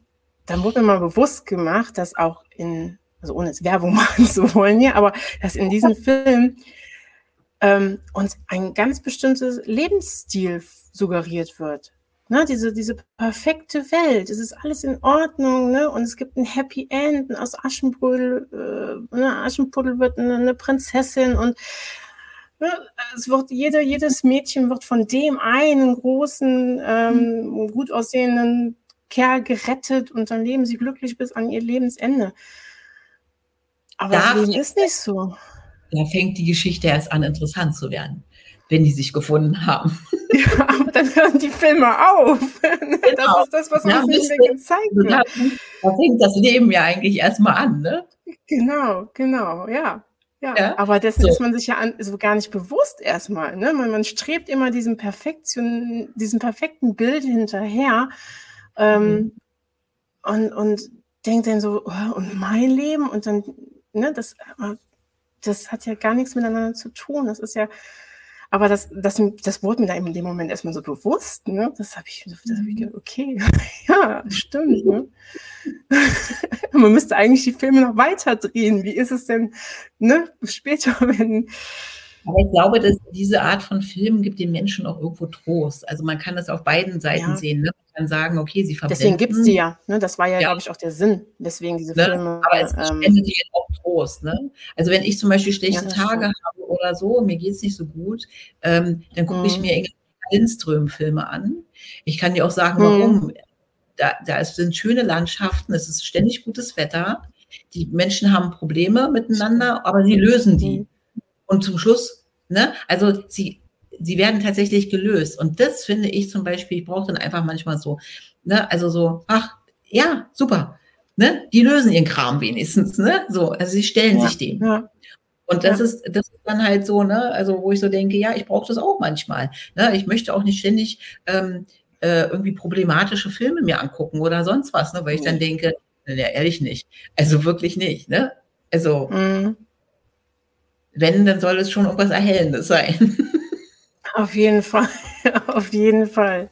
dann wurde mir mal bewusst gemacht, dass auch in, also ohne jetzt Werbung [LAUGHS] machen zu wollen hier, aber dass in diesem Film ähm, uns ein ganz bestimmtes Lebensstil suggeriert wird. Ne, diese, diese perfekte Welt, es ist alles in Ordnung, ne? Und es gibt ein Happy End. Und aus Aschenputtel, äh, ne, Aschenputtel wird eine, eine Prinzessin und ne, es wird jeder, jedes Mädchen wird von dem einen großen, ähm, gut aussehenden Kerl gerettet und dann leben sie glücklich bis an ihr Lebensende. Aber da das Leben ist nicht so. Da fängt die Geschichte erst an, interessant zu werden wenn die sich gefunden haben. [LAUGHS] Ja, aber dann hören die Filme auf. [LAUGHS] Genau. Das ist das, was uns ja, nicht mehr gezeigt wird. Da fängt das Leben ja eigentlich erstmal an, ne? Genau, genau, ja. Ja, ja, aber dessen so. ist man sich ja an, so gar nicht bewusst erstmal. Ne? Man, man strebt immer diesem Perfektion, diesem perfekten Bild hinterher ähm, mhm. und, und denkt dann so, oh, und mein Leben und dann, ne, das, das hat ja gar nichts miteinander zu tun. Das ist ja, aber das, das, das wurde mir da in dem Moment erstmal so bewusst. Ne? Das habe ich, das hab ich gedacht, okay, [LAUGHS] ja, stimmt. Ne? [LAUGHS] Man müsste eigentlich die Filme noch weiter drehen. Wie ist es denn ne? später, [LAUGHS] wenn. Aber ich glaube, dass diese Art von Filmen gibt den Menschen auch irgendwo Trost. Also man kann das auf beiden Seiten ja. sehen. Ne? Man kann sagen, okay, sie verblenden. Deswegen gibt es die ja. Ne? Das war ja, ja. glaube ich, auch der Sinn, weswegen diese ne? Filme. Aber es ähm, spendet ähm, auch Trost. Ne? Also wenn ich zum Beispiel schlechte ja, Tage stimmt. habe oder so, mir geht es nicht so gut, ähm, dann gucke mhm. ich mir Lindström-Filme an. Ich kann dir auch sagen, warum. Mhm. Da, da sind schöne Landschaften, es ist ständig gutes Wetter. Die Menschen haben Probleme miteinander, aber sie lösen die. Und zum Schluss, ne, also sie, sie werden tatsächlich gelöst. Und das finde ich zum Beispiel, ich brauche dann einfach manchmal so, ne, also so, ach, ja, super. Ne? Die lösen ihren Kram wenigstens, ne? So, also sie stellen ja, sich dem. Ja. Und das ja. ist, das ist dann halt so, ne, also wo ich so denke, ja, ich brauche das auch manchmal. Ne? Ich möchte auch nicht ständig ähm, äh, irgendwie problematische Filme mir angucken oder sonst was, ne? weil ich dann denke, ja, ehrlich nicht. Also wirklich nicht, ne? Also, mhm. Wenn, dann soll es schon irgendwas Erhellendes sein. [LAUGHS] Auf jeden Fall, [LAUGHS] auf jeden Fall,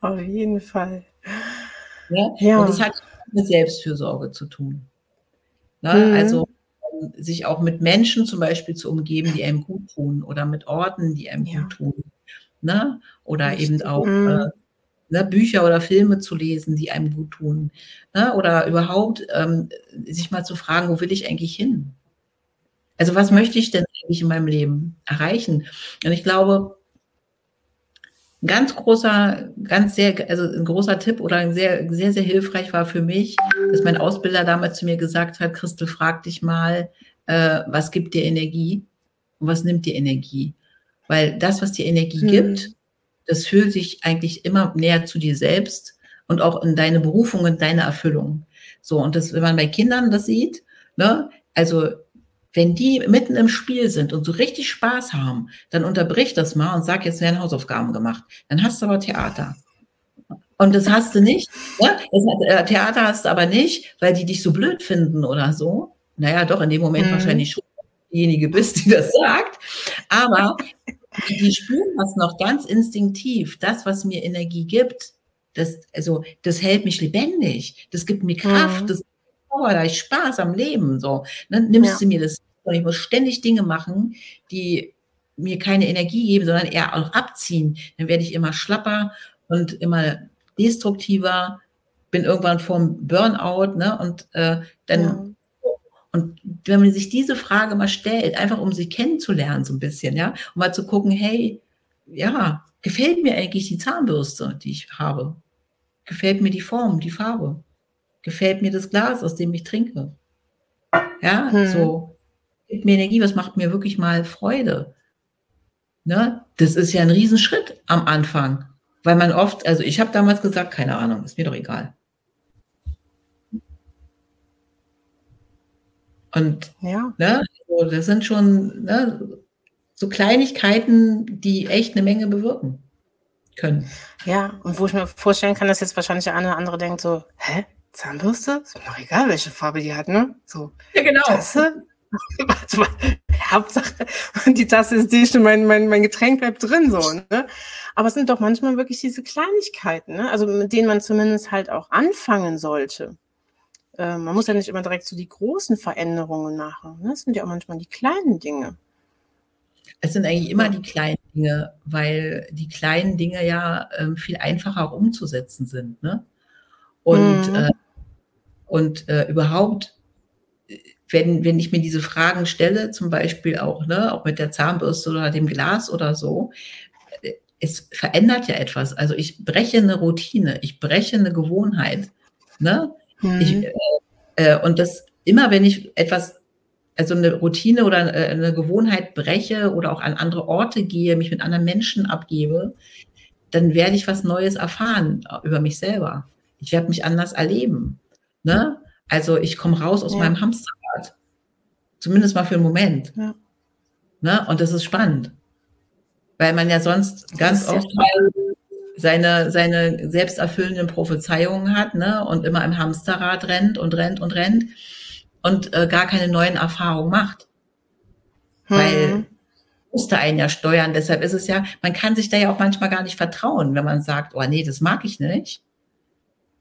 auf jeden Fall. Ja? ja. Und das hat mit Selbstfürsorge zu tun. Ne? Mhm. Also sich auch mit Menschen zum Beispiel zu umgeben, die einem gut tun oder mit Orten, die einem ja. gut tun. Ne? Oder Richtig. eben auch mhm. äh, ne, Bücher oder Filme zu lesen, die einem gut tun. Ne? Oder überhaupt ähm, sich mal zu fragen, wo will ich eigentlich hin? Also was möchte ich denn eigentlich in meinem Leben erreichen? Und ich glaube, ein ganz großer, ganz sehr, also ein großer Tipp oder ein sehr, sehr, sehr hilfreich war für mich, dass mein Ausbilder damals zu mir gesagt hat, Christel, frag dich mal, äh, was gibt dir Energie und was nimmt dir Energie? Weil das, was dir Energie hm. gibt, das fühlt sich eigentlich immer näher zu dir selbst und auch in deine Berufung und deine Erfüllung. So, und das, wenn man bei Kindern das sieht, ne, also wenn die mitten im Spiel sind und so richtig Spaß haben, dann unterbrich das mal und sag, jetzt werden Hausaufgaben gemacht. Dann hast du aber Theater. Und das hast du nicht. Ne? Das, äh, Theater hast du aber nicht, weil die dich so blöd finden oder so. Naja, doch, in dem Moment mhm. wahrscheinlich schon diejenige bist, die das sagt. Aber die spüren das noch ganz instinktiv. Das, was mir Energie gibt, das, also, das hält mich lebendig. Das gibt mir Kraft. Mhm. Das Power, da ich Spaß am Leben. So, dann ne, nimmst ja. du mir das. Und ich muss ständig Dinge machen, die mir keine Energie geben, sondern eher auch abziehen. Dann werde ich immer schlapper und immer destruktiver, bin irgendwann vorm Burnout, ne? Und äh, dann ja. Und wenn man sich diese Frage mal stellt, einfach um sie kennenzulernen, so ein bisschen, ja, um mal zu gucken, hey, ja, gefällt mir eigentlich die Zahnbürste, die ich habe? Gefällt mir die Form, die Farbe? Gefällt mir das Glas, aus dem ich trinke. Ja, hm. so gibt mir Energie, was macht mir wirklich mal Freude. Ne? Das ist ja ein Riesenschritt am Anfang, weil man oft, also ich habe damals gesagt, keine Ahnung, ist mir doch egal. Und ja. ne, also das sind schon ne, so Kleinigkeiten, die echt eine Menge bewirken können. Ja, und wo ich mir vorstellen kann, dass jetzt wahrscheinlich der eine oder andere denkt so, hä, Zahnbürste? Ist mir doch egal, welche Farbe die hat, ne? So. Ja, genau. Tasse? [LAUGHS] Hauptsache, [LAUGHS] die Tasse ist dicht und mein, mein, mein Getränk bleibt drin, so, ne? Aber es sind doch manchmal wirklich diese Kleinigkeiten, ne? Also mit denen man zumindest halt auch anfangen sollte. Äh, man muss ja nicht immer direkt so die großen Veränderungen machen. Ne? Das sind ja auch manchmal die kleinen Dinge. Es sind eigentlich immer die kleinen Dinge, weil die kleinen Dinge ja ähm, viel einfacher umzusetzen sind. Ne? Und, mhm. äh, und äh, überhaupt, wenn, wenn ich mir diese Fragen stelle, zum Beispiel auch, ne, auch mit der Zahnbürste oder dem Glas oder so, äh, es verändert ja etwas. Also ich breche eine Routine, ich breche eine Gewohnheit. Ne? Mhm. Ich, äh, äh, und das immer, wenn ich etwas also eine Routine oder äh, eine Gewohnheit breche oder auch an andere Orte gehe, mich mit anderen Menschen abgebe, dann werde ich was Neues erfahren über mich selber. Ich werde mich anders erleben. Ne? Also ich komme raus aus ja. meinem Hamsterrad. Zumindest mal für einen Moment. Ja. Ne? Und das ist spannend. Weil man ja sonst ganz oft seine, seine selbsterfüllenden Prophezeiungen hat ne? und immer im Hamsterrad rennt und rennt und rennt und äh, gar keine neuen Erfahrungen macht. Hm. Weil musste einen ja steuern. Deshalb ist es ja, man kann sich da ja auch manchmal gar nicht vertrauen, wenn man sagt, oh nee, das mag ich nicht.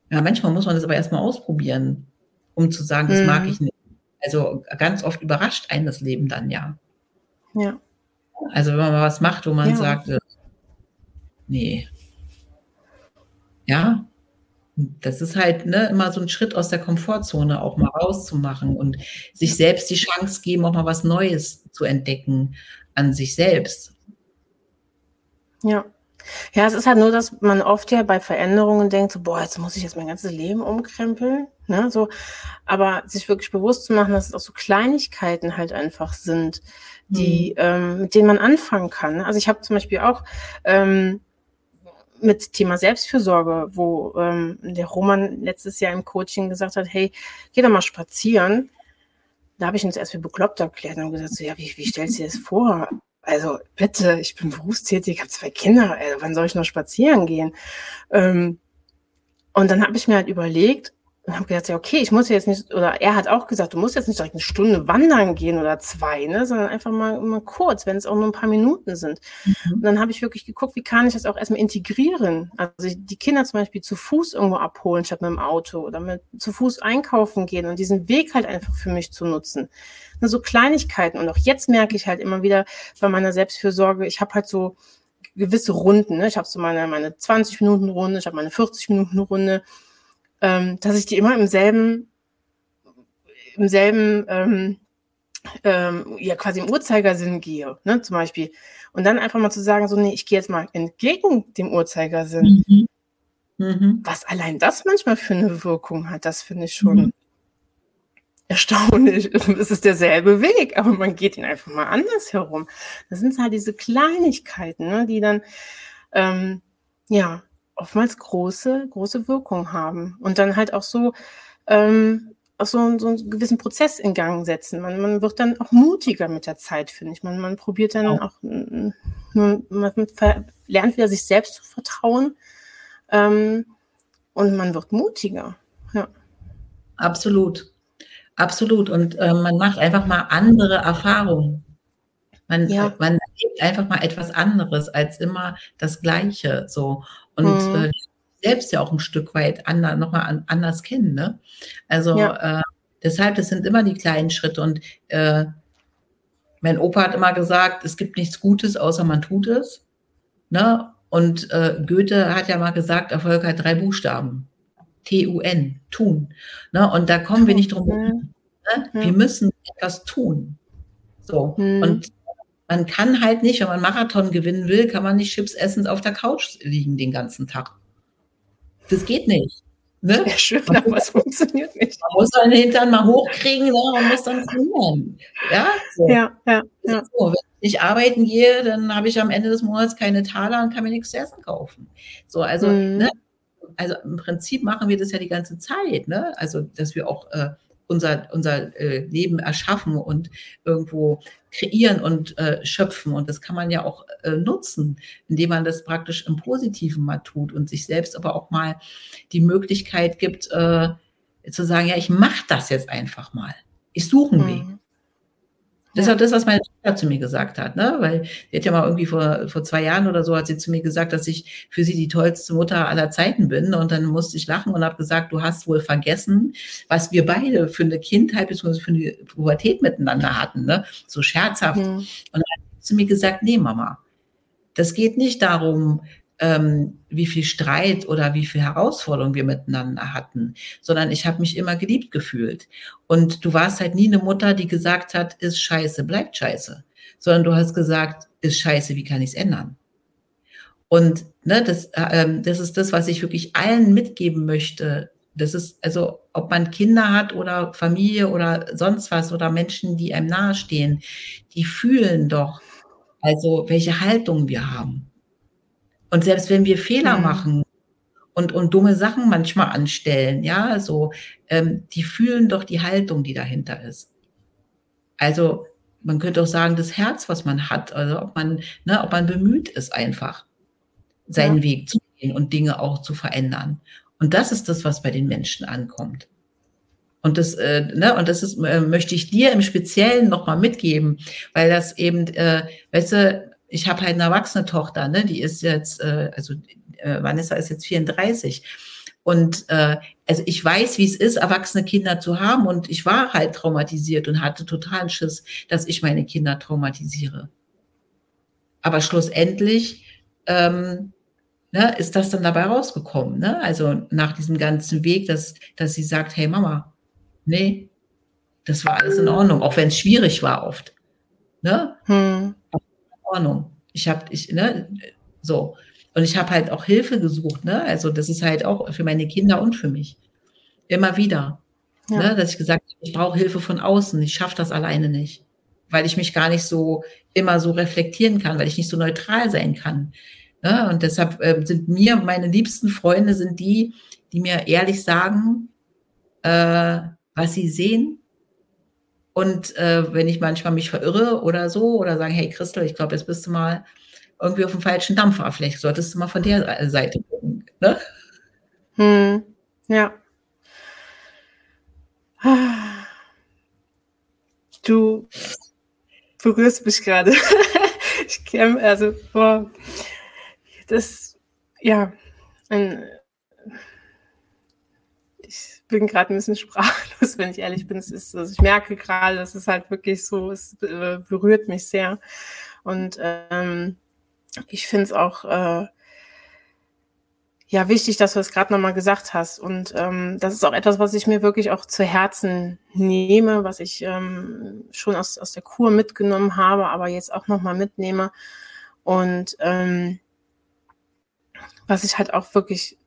Ja, manchmal muss man das aber erstmal ausprobieren, um zu sagen, das hm. mag ich nicht. Also ganz oft überrascht einen das Leben dann ja. Ja. Also wenn man mal was macht, wo man ja. sagt, äh, nee. Ja, das ist halt ne, immer so ein Schritt aus der Komfortzone auch mal rauszumachen und sich selbst die Chance geben, auch mal was Neues zu entdecken an sich selbst. Ja. Ja, es ist halt nur, dass man oft ja bei Veränderungen denkt, so, boah, jetzt muss ich jetzt mein ganzes Leben umkrempeln. Ne, so, aber sich wirklich bewusst zu machen, dass es auch so Kleinigkeiten halt einfach sind, die, mhm. ähm, mit denen man anfangen kann. Also ich habe zum Beispiel auch ähm, mit Thema Selbstfürsorge, wo ähm, der Roman letztes Jahr im Coaching gesagt hat, hey, geh doch mal spazieren. Da habe ich uns erst für bekloppt erklärt und gesagt, so, ja, wie, wie stellst du dir das vor? Also bitte, ich bin berufstätig, habe zwei Kinder, ey, wann soll ich noch spazieren gehen? Ähm, und dann habe ich mir halt überlegt, und habe gedacht, ja, okay, ich muss jetzt nicht, oder er hat auch gesagt, du musst jetzt nicht direkt eine Stunde wandern gehen oder zwei, ne, sondern einfach mal, mal kurz, wenn es auch nur ein paar Minuten sind. Mhm. Und dann habe ich wirklich geguckt, wie kann ich das auch erstmal integrieren? Also die Kinder zum Beispiel zu Fuß irgendwo abholen statt mit dem Auto oder mit zu Fuß einkaufen gehen und diesen Weg halt einfach für mich zu nutzen. Ne, so Kleinigkeiten. Und auch jetzt merke ich halt immer wieder bei meiner Selbstfürsorge, ich habe halt so gewisse Runden. Ne? Ich habe so meine, meine 20 Minuten Runde, ich habe meine 40 Minuten Runde ähm, dass ich die immer im selben, im selben, ähm, ähm, ja quasi im Uhrzeigersinn gehe, ne, zum Beispiel. Und dann einfach mal zu sagen, so, nee, ich gehe jetzt mal entgegen dem Uhrzeigersinn. Mhm. Mhm. Was allein das manchmal für eine Wirkung hat, das finde ich schon mhm. erstaunlich. [LAUGHS] Es ist derselbe Weg, aber man geht ihn einfach mal anders herum. Das sind halt diese Kleinigkeiten, ne, die dann, ähm, ja, oftmals große, große Wirkung haben und dann halt auch so, ähm, auch so, so einen gewissen Prozess in Gang setzen. Man, man wird dann auch mutiger mit der Zeit, finde ich. Man, man probiert dann ja. auch, man, man lernt wieder sich selbst zu vertrauen ähm, und man wird mutiger. Ja. Absolut. Absolut. Und äh, man macht einfach mal andere Erfahrungen. Man, ja. man erlebt einfach mal etwas anderes als immer das Gleiche. So und mhm. äh, selbst ja auch ein Stück weit anders, nochmal an, anders kennen. Ne? Also ja. äh, deshalb, das sind immer die kleinen Schritte. Und äh, mein Opa hat immer gesagt, es gibt nichts Gutes, außer man tut es. Ne? Und äh, Goethe hat ja mal gesagt, Erfolg hat drei Buchstaben. T-U-N, tun. Ne? Und da kommen wir nicht drum herum. Ne? Wir müssen etwas tun. So. Mhm. Und man kann halt nicht, wenn man Marathon gewinnen will, kann man nicht Chips essen auf der Couch liegen den ganzen Tag. Das geht nicht. Ne? Ja, schön, man aber es funktioniert nicht. Man muss seinen Hintern mal hochkriegen ne, und muss dann trainieren. Ja, so. ja, ja, ja. So, wenn ich nicht arbeiten gehe, dann habe ich am Ende des Monats keine Taler und kann mir nichts zu essen kaufen. So, also, mhm. ne, also im Prinzip machen wir das ja die ganze Zeit, ne? Also, dass wir auch äh, unser, unser äh, Leben erschaffen und irgendwo kreieren und äh, schöpfen. Und das kann man ja auch äh, nutzen, indem man das praktisch im Positiven mal tut und sich selbst aber auch mal die Möglichkeit gibt, äh, zu sagen, ja, ich mache das jetzt einfach mal. Ich suche einen mhm. Weg. Das ist auch das, was meine Tochter zu mir gesagt hat, ne? Weil sie hat ja mal irgendwie vor, vor zwei Jahren oder so hat sie zu mir gesagt, dass ich für sie die tollste Mutter aller Zeiten bin. Und dann musste ich lachen und habe gesagt, du hast wohl vergessen, was wir beide für eine Kindheit bzw. für eine Pubertät miteinander hatten, ne? So scherzhaft. Mhm. Und dann hat sie zu mir gesagt, nee, Mama, das geht nicht darum, ähm, wie viel Streit oder wie viel Herausforderung wir miteinander hatten, sondern ich habe mich immer geliebt gefühlt. Und du warst halt nie eine Mutter, die gesagt hat, ist scheiße, bleibt scheiße, sondern du hast gesagt, ist scheiße, wie kann ich es ändern? Und ne, das, äh, das ist das, was ich wirklich allen mitgeben möchte. Das ist also, ob man Kinder hat oder Familie oder sonst was oder Menschen, die einem nahestehen, die fühlen doch, also welche Haltung wir haben. Und selbst wenn wir Fehler mhm. machen und, und dumme Sachen manchmal anstellen, ja, so, ähm, die fühlen doch die Haltung, die dahinter ist. Also man könnte auch sagen, das Herz, was man hat, also ob man, ne, ob man bemüht ist, einfach seinen ja. Weg zu gehen und Dinge auch zu verändern. Und das ist das, was bei den Menschen ankommt. Und das, äh, ne, und das ist, äh, möchte ich dir im Speziellen nochmal mitgeben, weil das eben, äh, weißt du, ich habe halt eine erwachsene Tochter, ne? die ist jetzt, äh, also äh, Vanessa ist jetzt 34. Und äh, also ich weiß, wie es ist, erwachsene Kinder zu haben. Und ich war halt traumatisiert und hatte totalen Schiss, dass ich meine Kinder traumatisiere. Aber schlussendlich ähm, ne, ist das dann dabei rausgekommen. Ne? Also nach diesem ganzen Weg, dass, dass sie sagt, hey Mama, nee, das war alles in Ordnung, auch wenn es schwierig war oft. Ne? Hm. Ordnung. Ich habe, ich, ne, so. Und ich habe halt auch Hilfe gesucht, ne? Also das ist halt auch für meine Kinder und für mich. Immer wieder. Ja. Ne? Dass ich gesagt habe, ich brauche Hilfe von außen, ich schaffe das alleine nicht. Weil ich mich gar nicht so immer so reflektieren kann, weil ich nicht so neutral sein kann. Ne? Und deshalb äh, sind mir, meine liebsten Freunde sind die, die mir ehrlich sagen, äh, was sie sehen, und äh, wenn ich manchmal mich verirre oder so oder sagen, hey Christel, ich glaube, jetzt bist du mal irgendwie auf dem falschen Dampfer, vielleicht solltest du mal von der Seite gucken. Ne? Hm. Ja. Du berührst mich gerade. [LAUGHS] ich käme, also, boah, das, ja, ein, bin gerade ein bisschen sprachlos, [LAUGHS] wenn ich ehrlich bin. Es ist, also ich merke gerade, das ist halt wirklich so, es äh, berührt mich sehr. Und ähm, ich finde es auch äh, ja wichtig, dass du es gerade nochmal gesagt hast. Und ähm, das ist auch etwas, was ich mir wirklich auch zu Herzen nehme, was ich ähm, schon aus, aus der Kur mitgenommen habe, aber jetzt auch nochmal mitnehme. Und ähm, was ich halt auch wirklich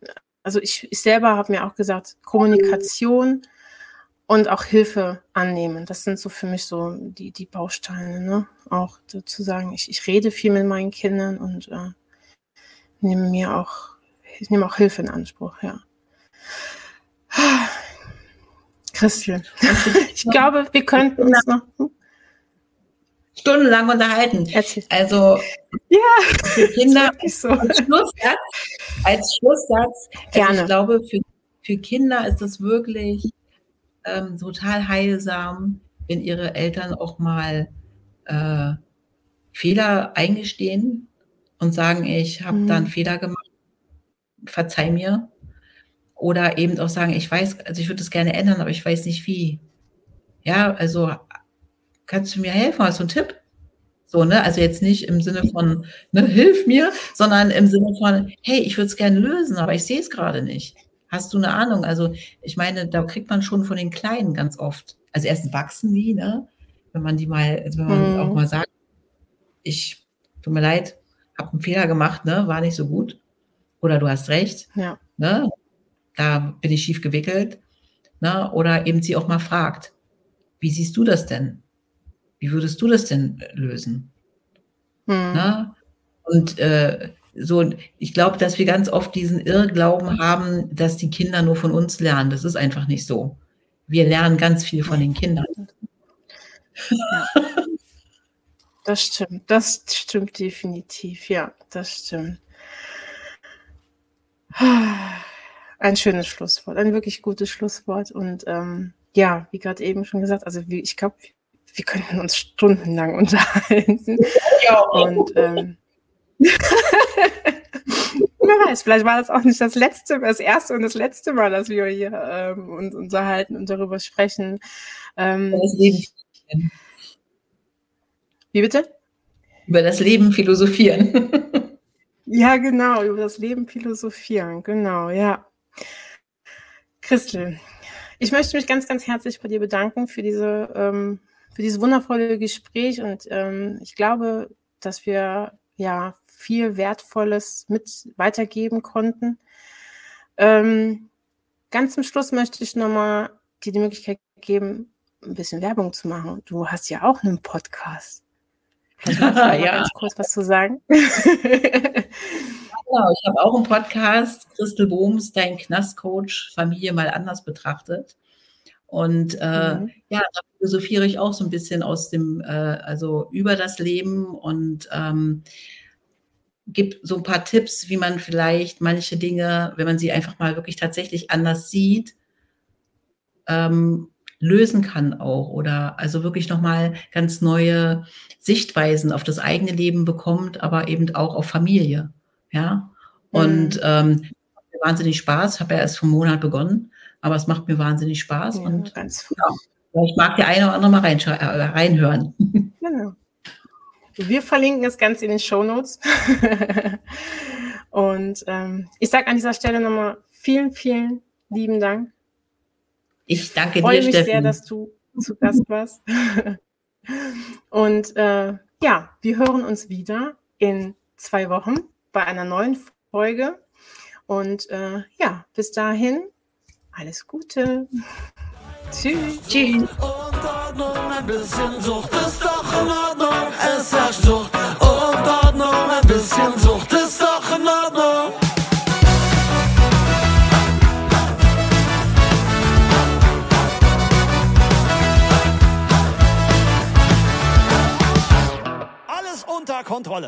also ich, ich selber habe mir auch gesagt, Kommunikation und auch Hilfe annehmen. Das sind so für mich so die, die Bausteine, ne? Auch zu sagen, ich, ich rede viel mit meinen Kindern und äh, nehme mir auch, ich nehme auch Hilfe in Anspruch, ja. Christian, [LAUGHS] ich glaube, wir könnten uns noch. Stundenlang unterhalten. Erzähl. Also ja, für [LAUGHS] Kinder so. als Schlusssatz, als Schlusssatz also ich glaube, für, für Kinder ist das wirklich ähm, total heilsam, wenn ihre Eltern auch mal äh, Fehler eingestehen und sagen, ich habe mhm. da einen Fehler gemacht, verzeih mir. Oder eben auch sagen, ich weiß, also ich würde es gerne ändern, aber ich weiß nicht wie. Ja, also kannst du mir helfen? Hast du einen Tipp? So, ne? Also jetzt nicht im Sinne von, ne, hilf mir, sondern im Sinne von, hey, ich würde es gerne lösen, aber ich sehe es gerade nicht. Hast du eine Ahnung? Also, ich meine, da kriegt man schon von den Kleinen ganz oft. Also erst wachsen die, ne? Wenn man die mal, also wenn man mhm. auch mal sagt, ich, tut mir leid, habe einen Fehler gemacht, ne? War nicht so gut. Oder du hast recht. Ja. Ne? Da bin ich schief gewickelt. Ne? Oder eben sie auch mal fragt, wie siehst du das denn? Wie würdest du das denn lösen? Hm. Na? Und äh, so, ich glaube, dass wir ganz oft diesen Irrglauben haben, dass die Kinder nur von uns lernen. Das ist einfach nicht so. Wir lernen ganz viel von den Kindern. Ja. Das stimmt, das stimmt definitiv, ja, das stimmt. Ein schönes Schlusswort, ein wirklich gutes Schlusswort. Und ähm, ja, wie gerade eben schon gesagt, also wie, ich glaube, wir könnten uns stundenlang [LAUGHS] unterhalten. Ja. Und ähm, [LAUGHS] wer weiß, vielleicht war das auch nicht das letzte, das erste und das letzte Mal, dass wir hier ähm, uns unterhalten und darüber sprechen. Ähm. Wie bitte? Über das Leben philosophieren. [LAUGHS] ja, genau, über das Leben philosophieren, genau, ja. Christel, ich möchte mich ganz, ganz herzlich bei dir bedanken für diese, ähm, für dieses wundervolle Gespräch und ähm, ich glaube, dass wir ja viel Wertvolles mit weitergeben konnten. Ähm, ganz zum Schluss möchte ich nochmal dir die Möglichkeit geben, ein bisschen Werbung zu machen. Du hast ja auch einen Podcast. Magst du [LAUGHS] ja. ganz kurz was zu sagen. [LAUGHS] genau, ich habe auch einen Podcast, Christel Bohms, dein Knastcoach, Familie mal anders betrachtet. Und äh, mhm. ja, da philosophiere ich auch so ein bisschen aus dem, äh, also über das Leben und ähm, gebe so ein paar Tipps, wie man vielleicht manche Dinge, wenn man sie einfach mal wirklich tatsächlich anders sieht, ähm, lösen kann auch oder also wirklich nochmal ganz neue Sichtweisen auf das eigene Leben bekommt, aber eben auch auf Familie. Ja. Und mhm. ähm, wahnsinnig Spaß. Habe ja erst einem Monat begonnen, aber es macht mir wahnsinnig Spaß. Ja, und ganz ja, ich mag die eine oder andere mal äh, reinhören. [LAUGHS] Genau. Wir verlinken es ganz in den Show Notes. [LAUGHS] und ähm, ich sage an dieser Stelle nochmal vielen, vielen lieben Dank ich danke ich freue dir, mich Steffen. sehr, dass du zu Gast warst. [LAUGHS] Und äh, ja, wir hören uns wieder in zwei Wochen bei einer neuen Folge. Und äh, ja, bis dahin, alles Gute. Tschüss. Tschüss. Ordnung, ein bisschen Sucht ist doch in Ordnung. Es herrscht Sucht und Ordnung, ein bisschen Sucht ist doch in Ordnung. unter Kontrolle.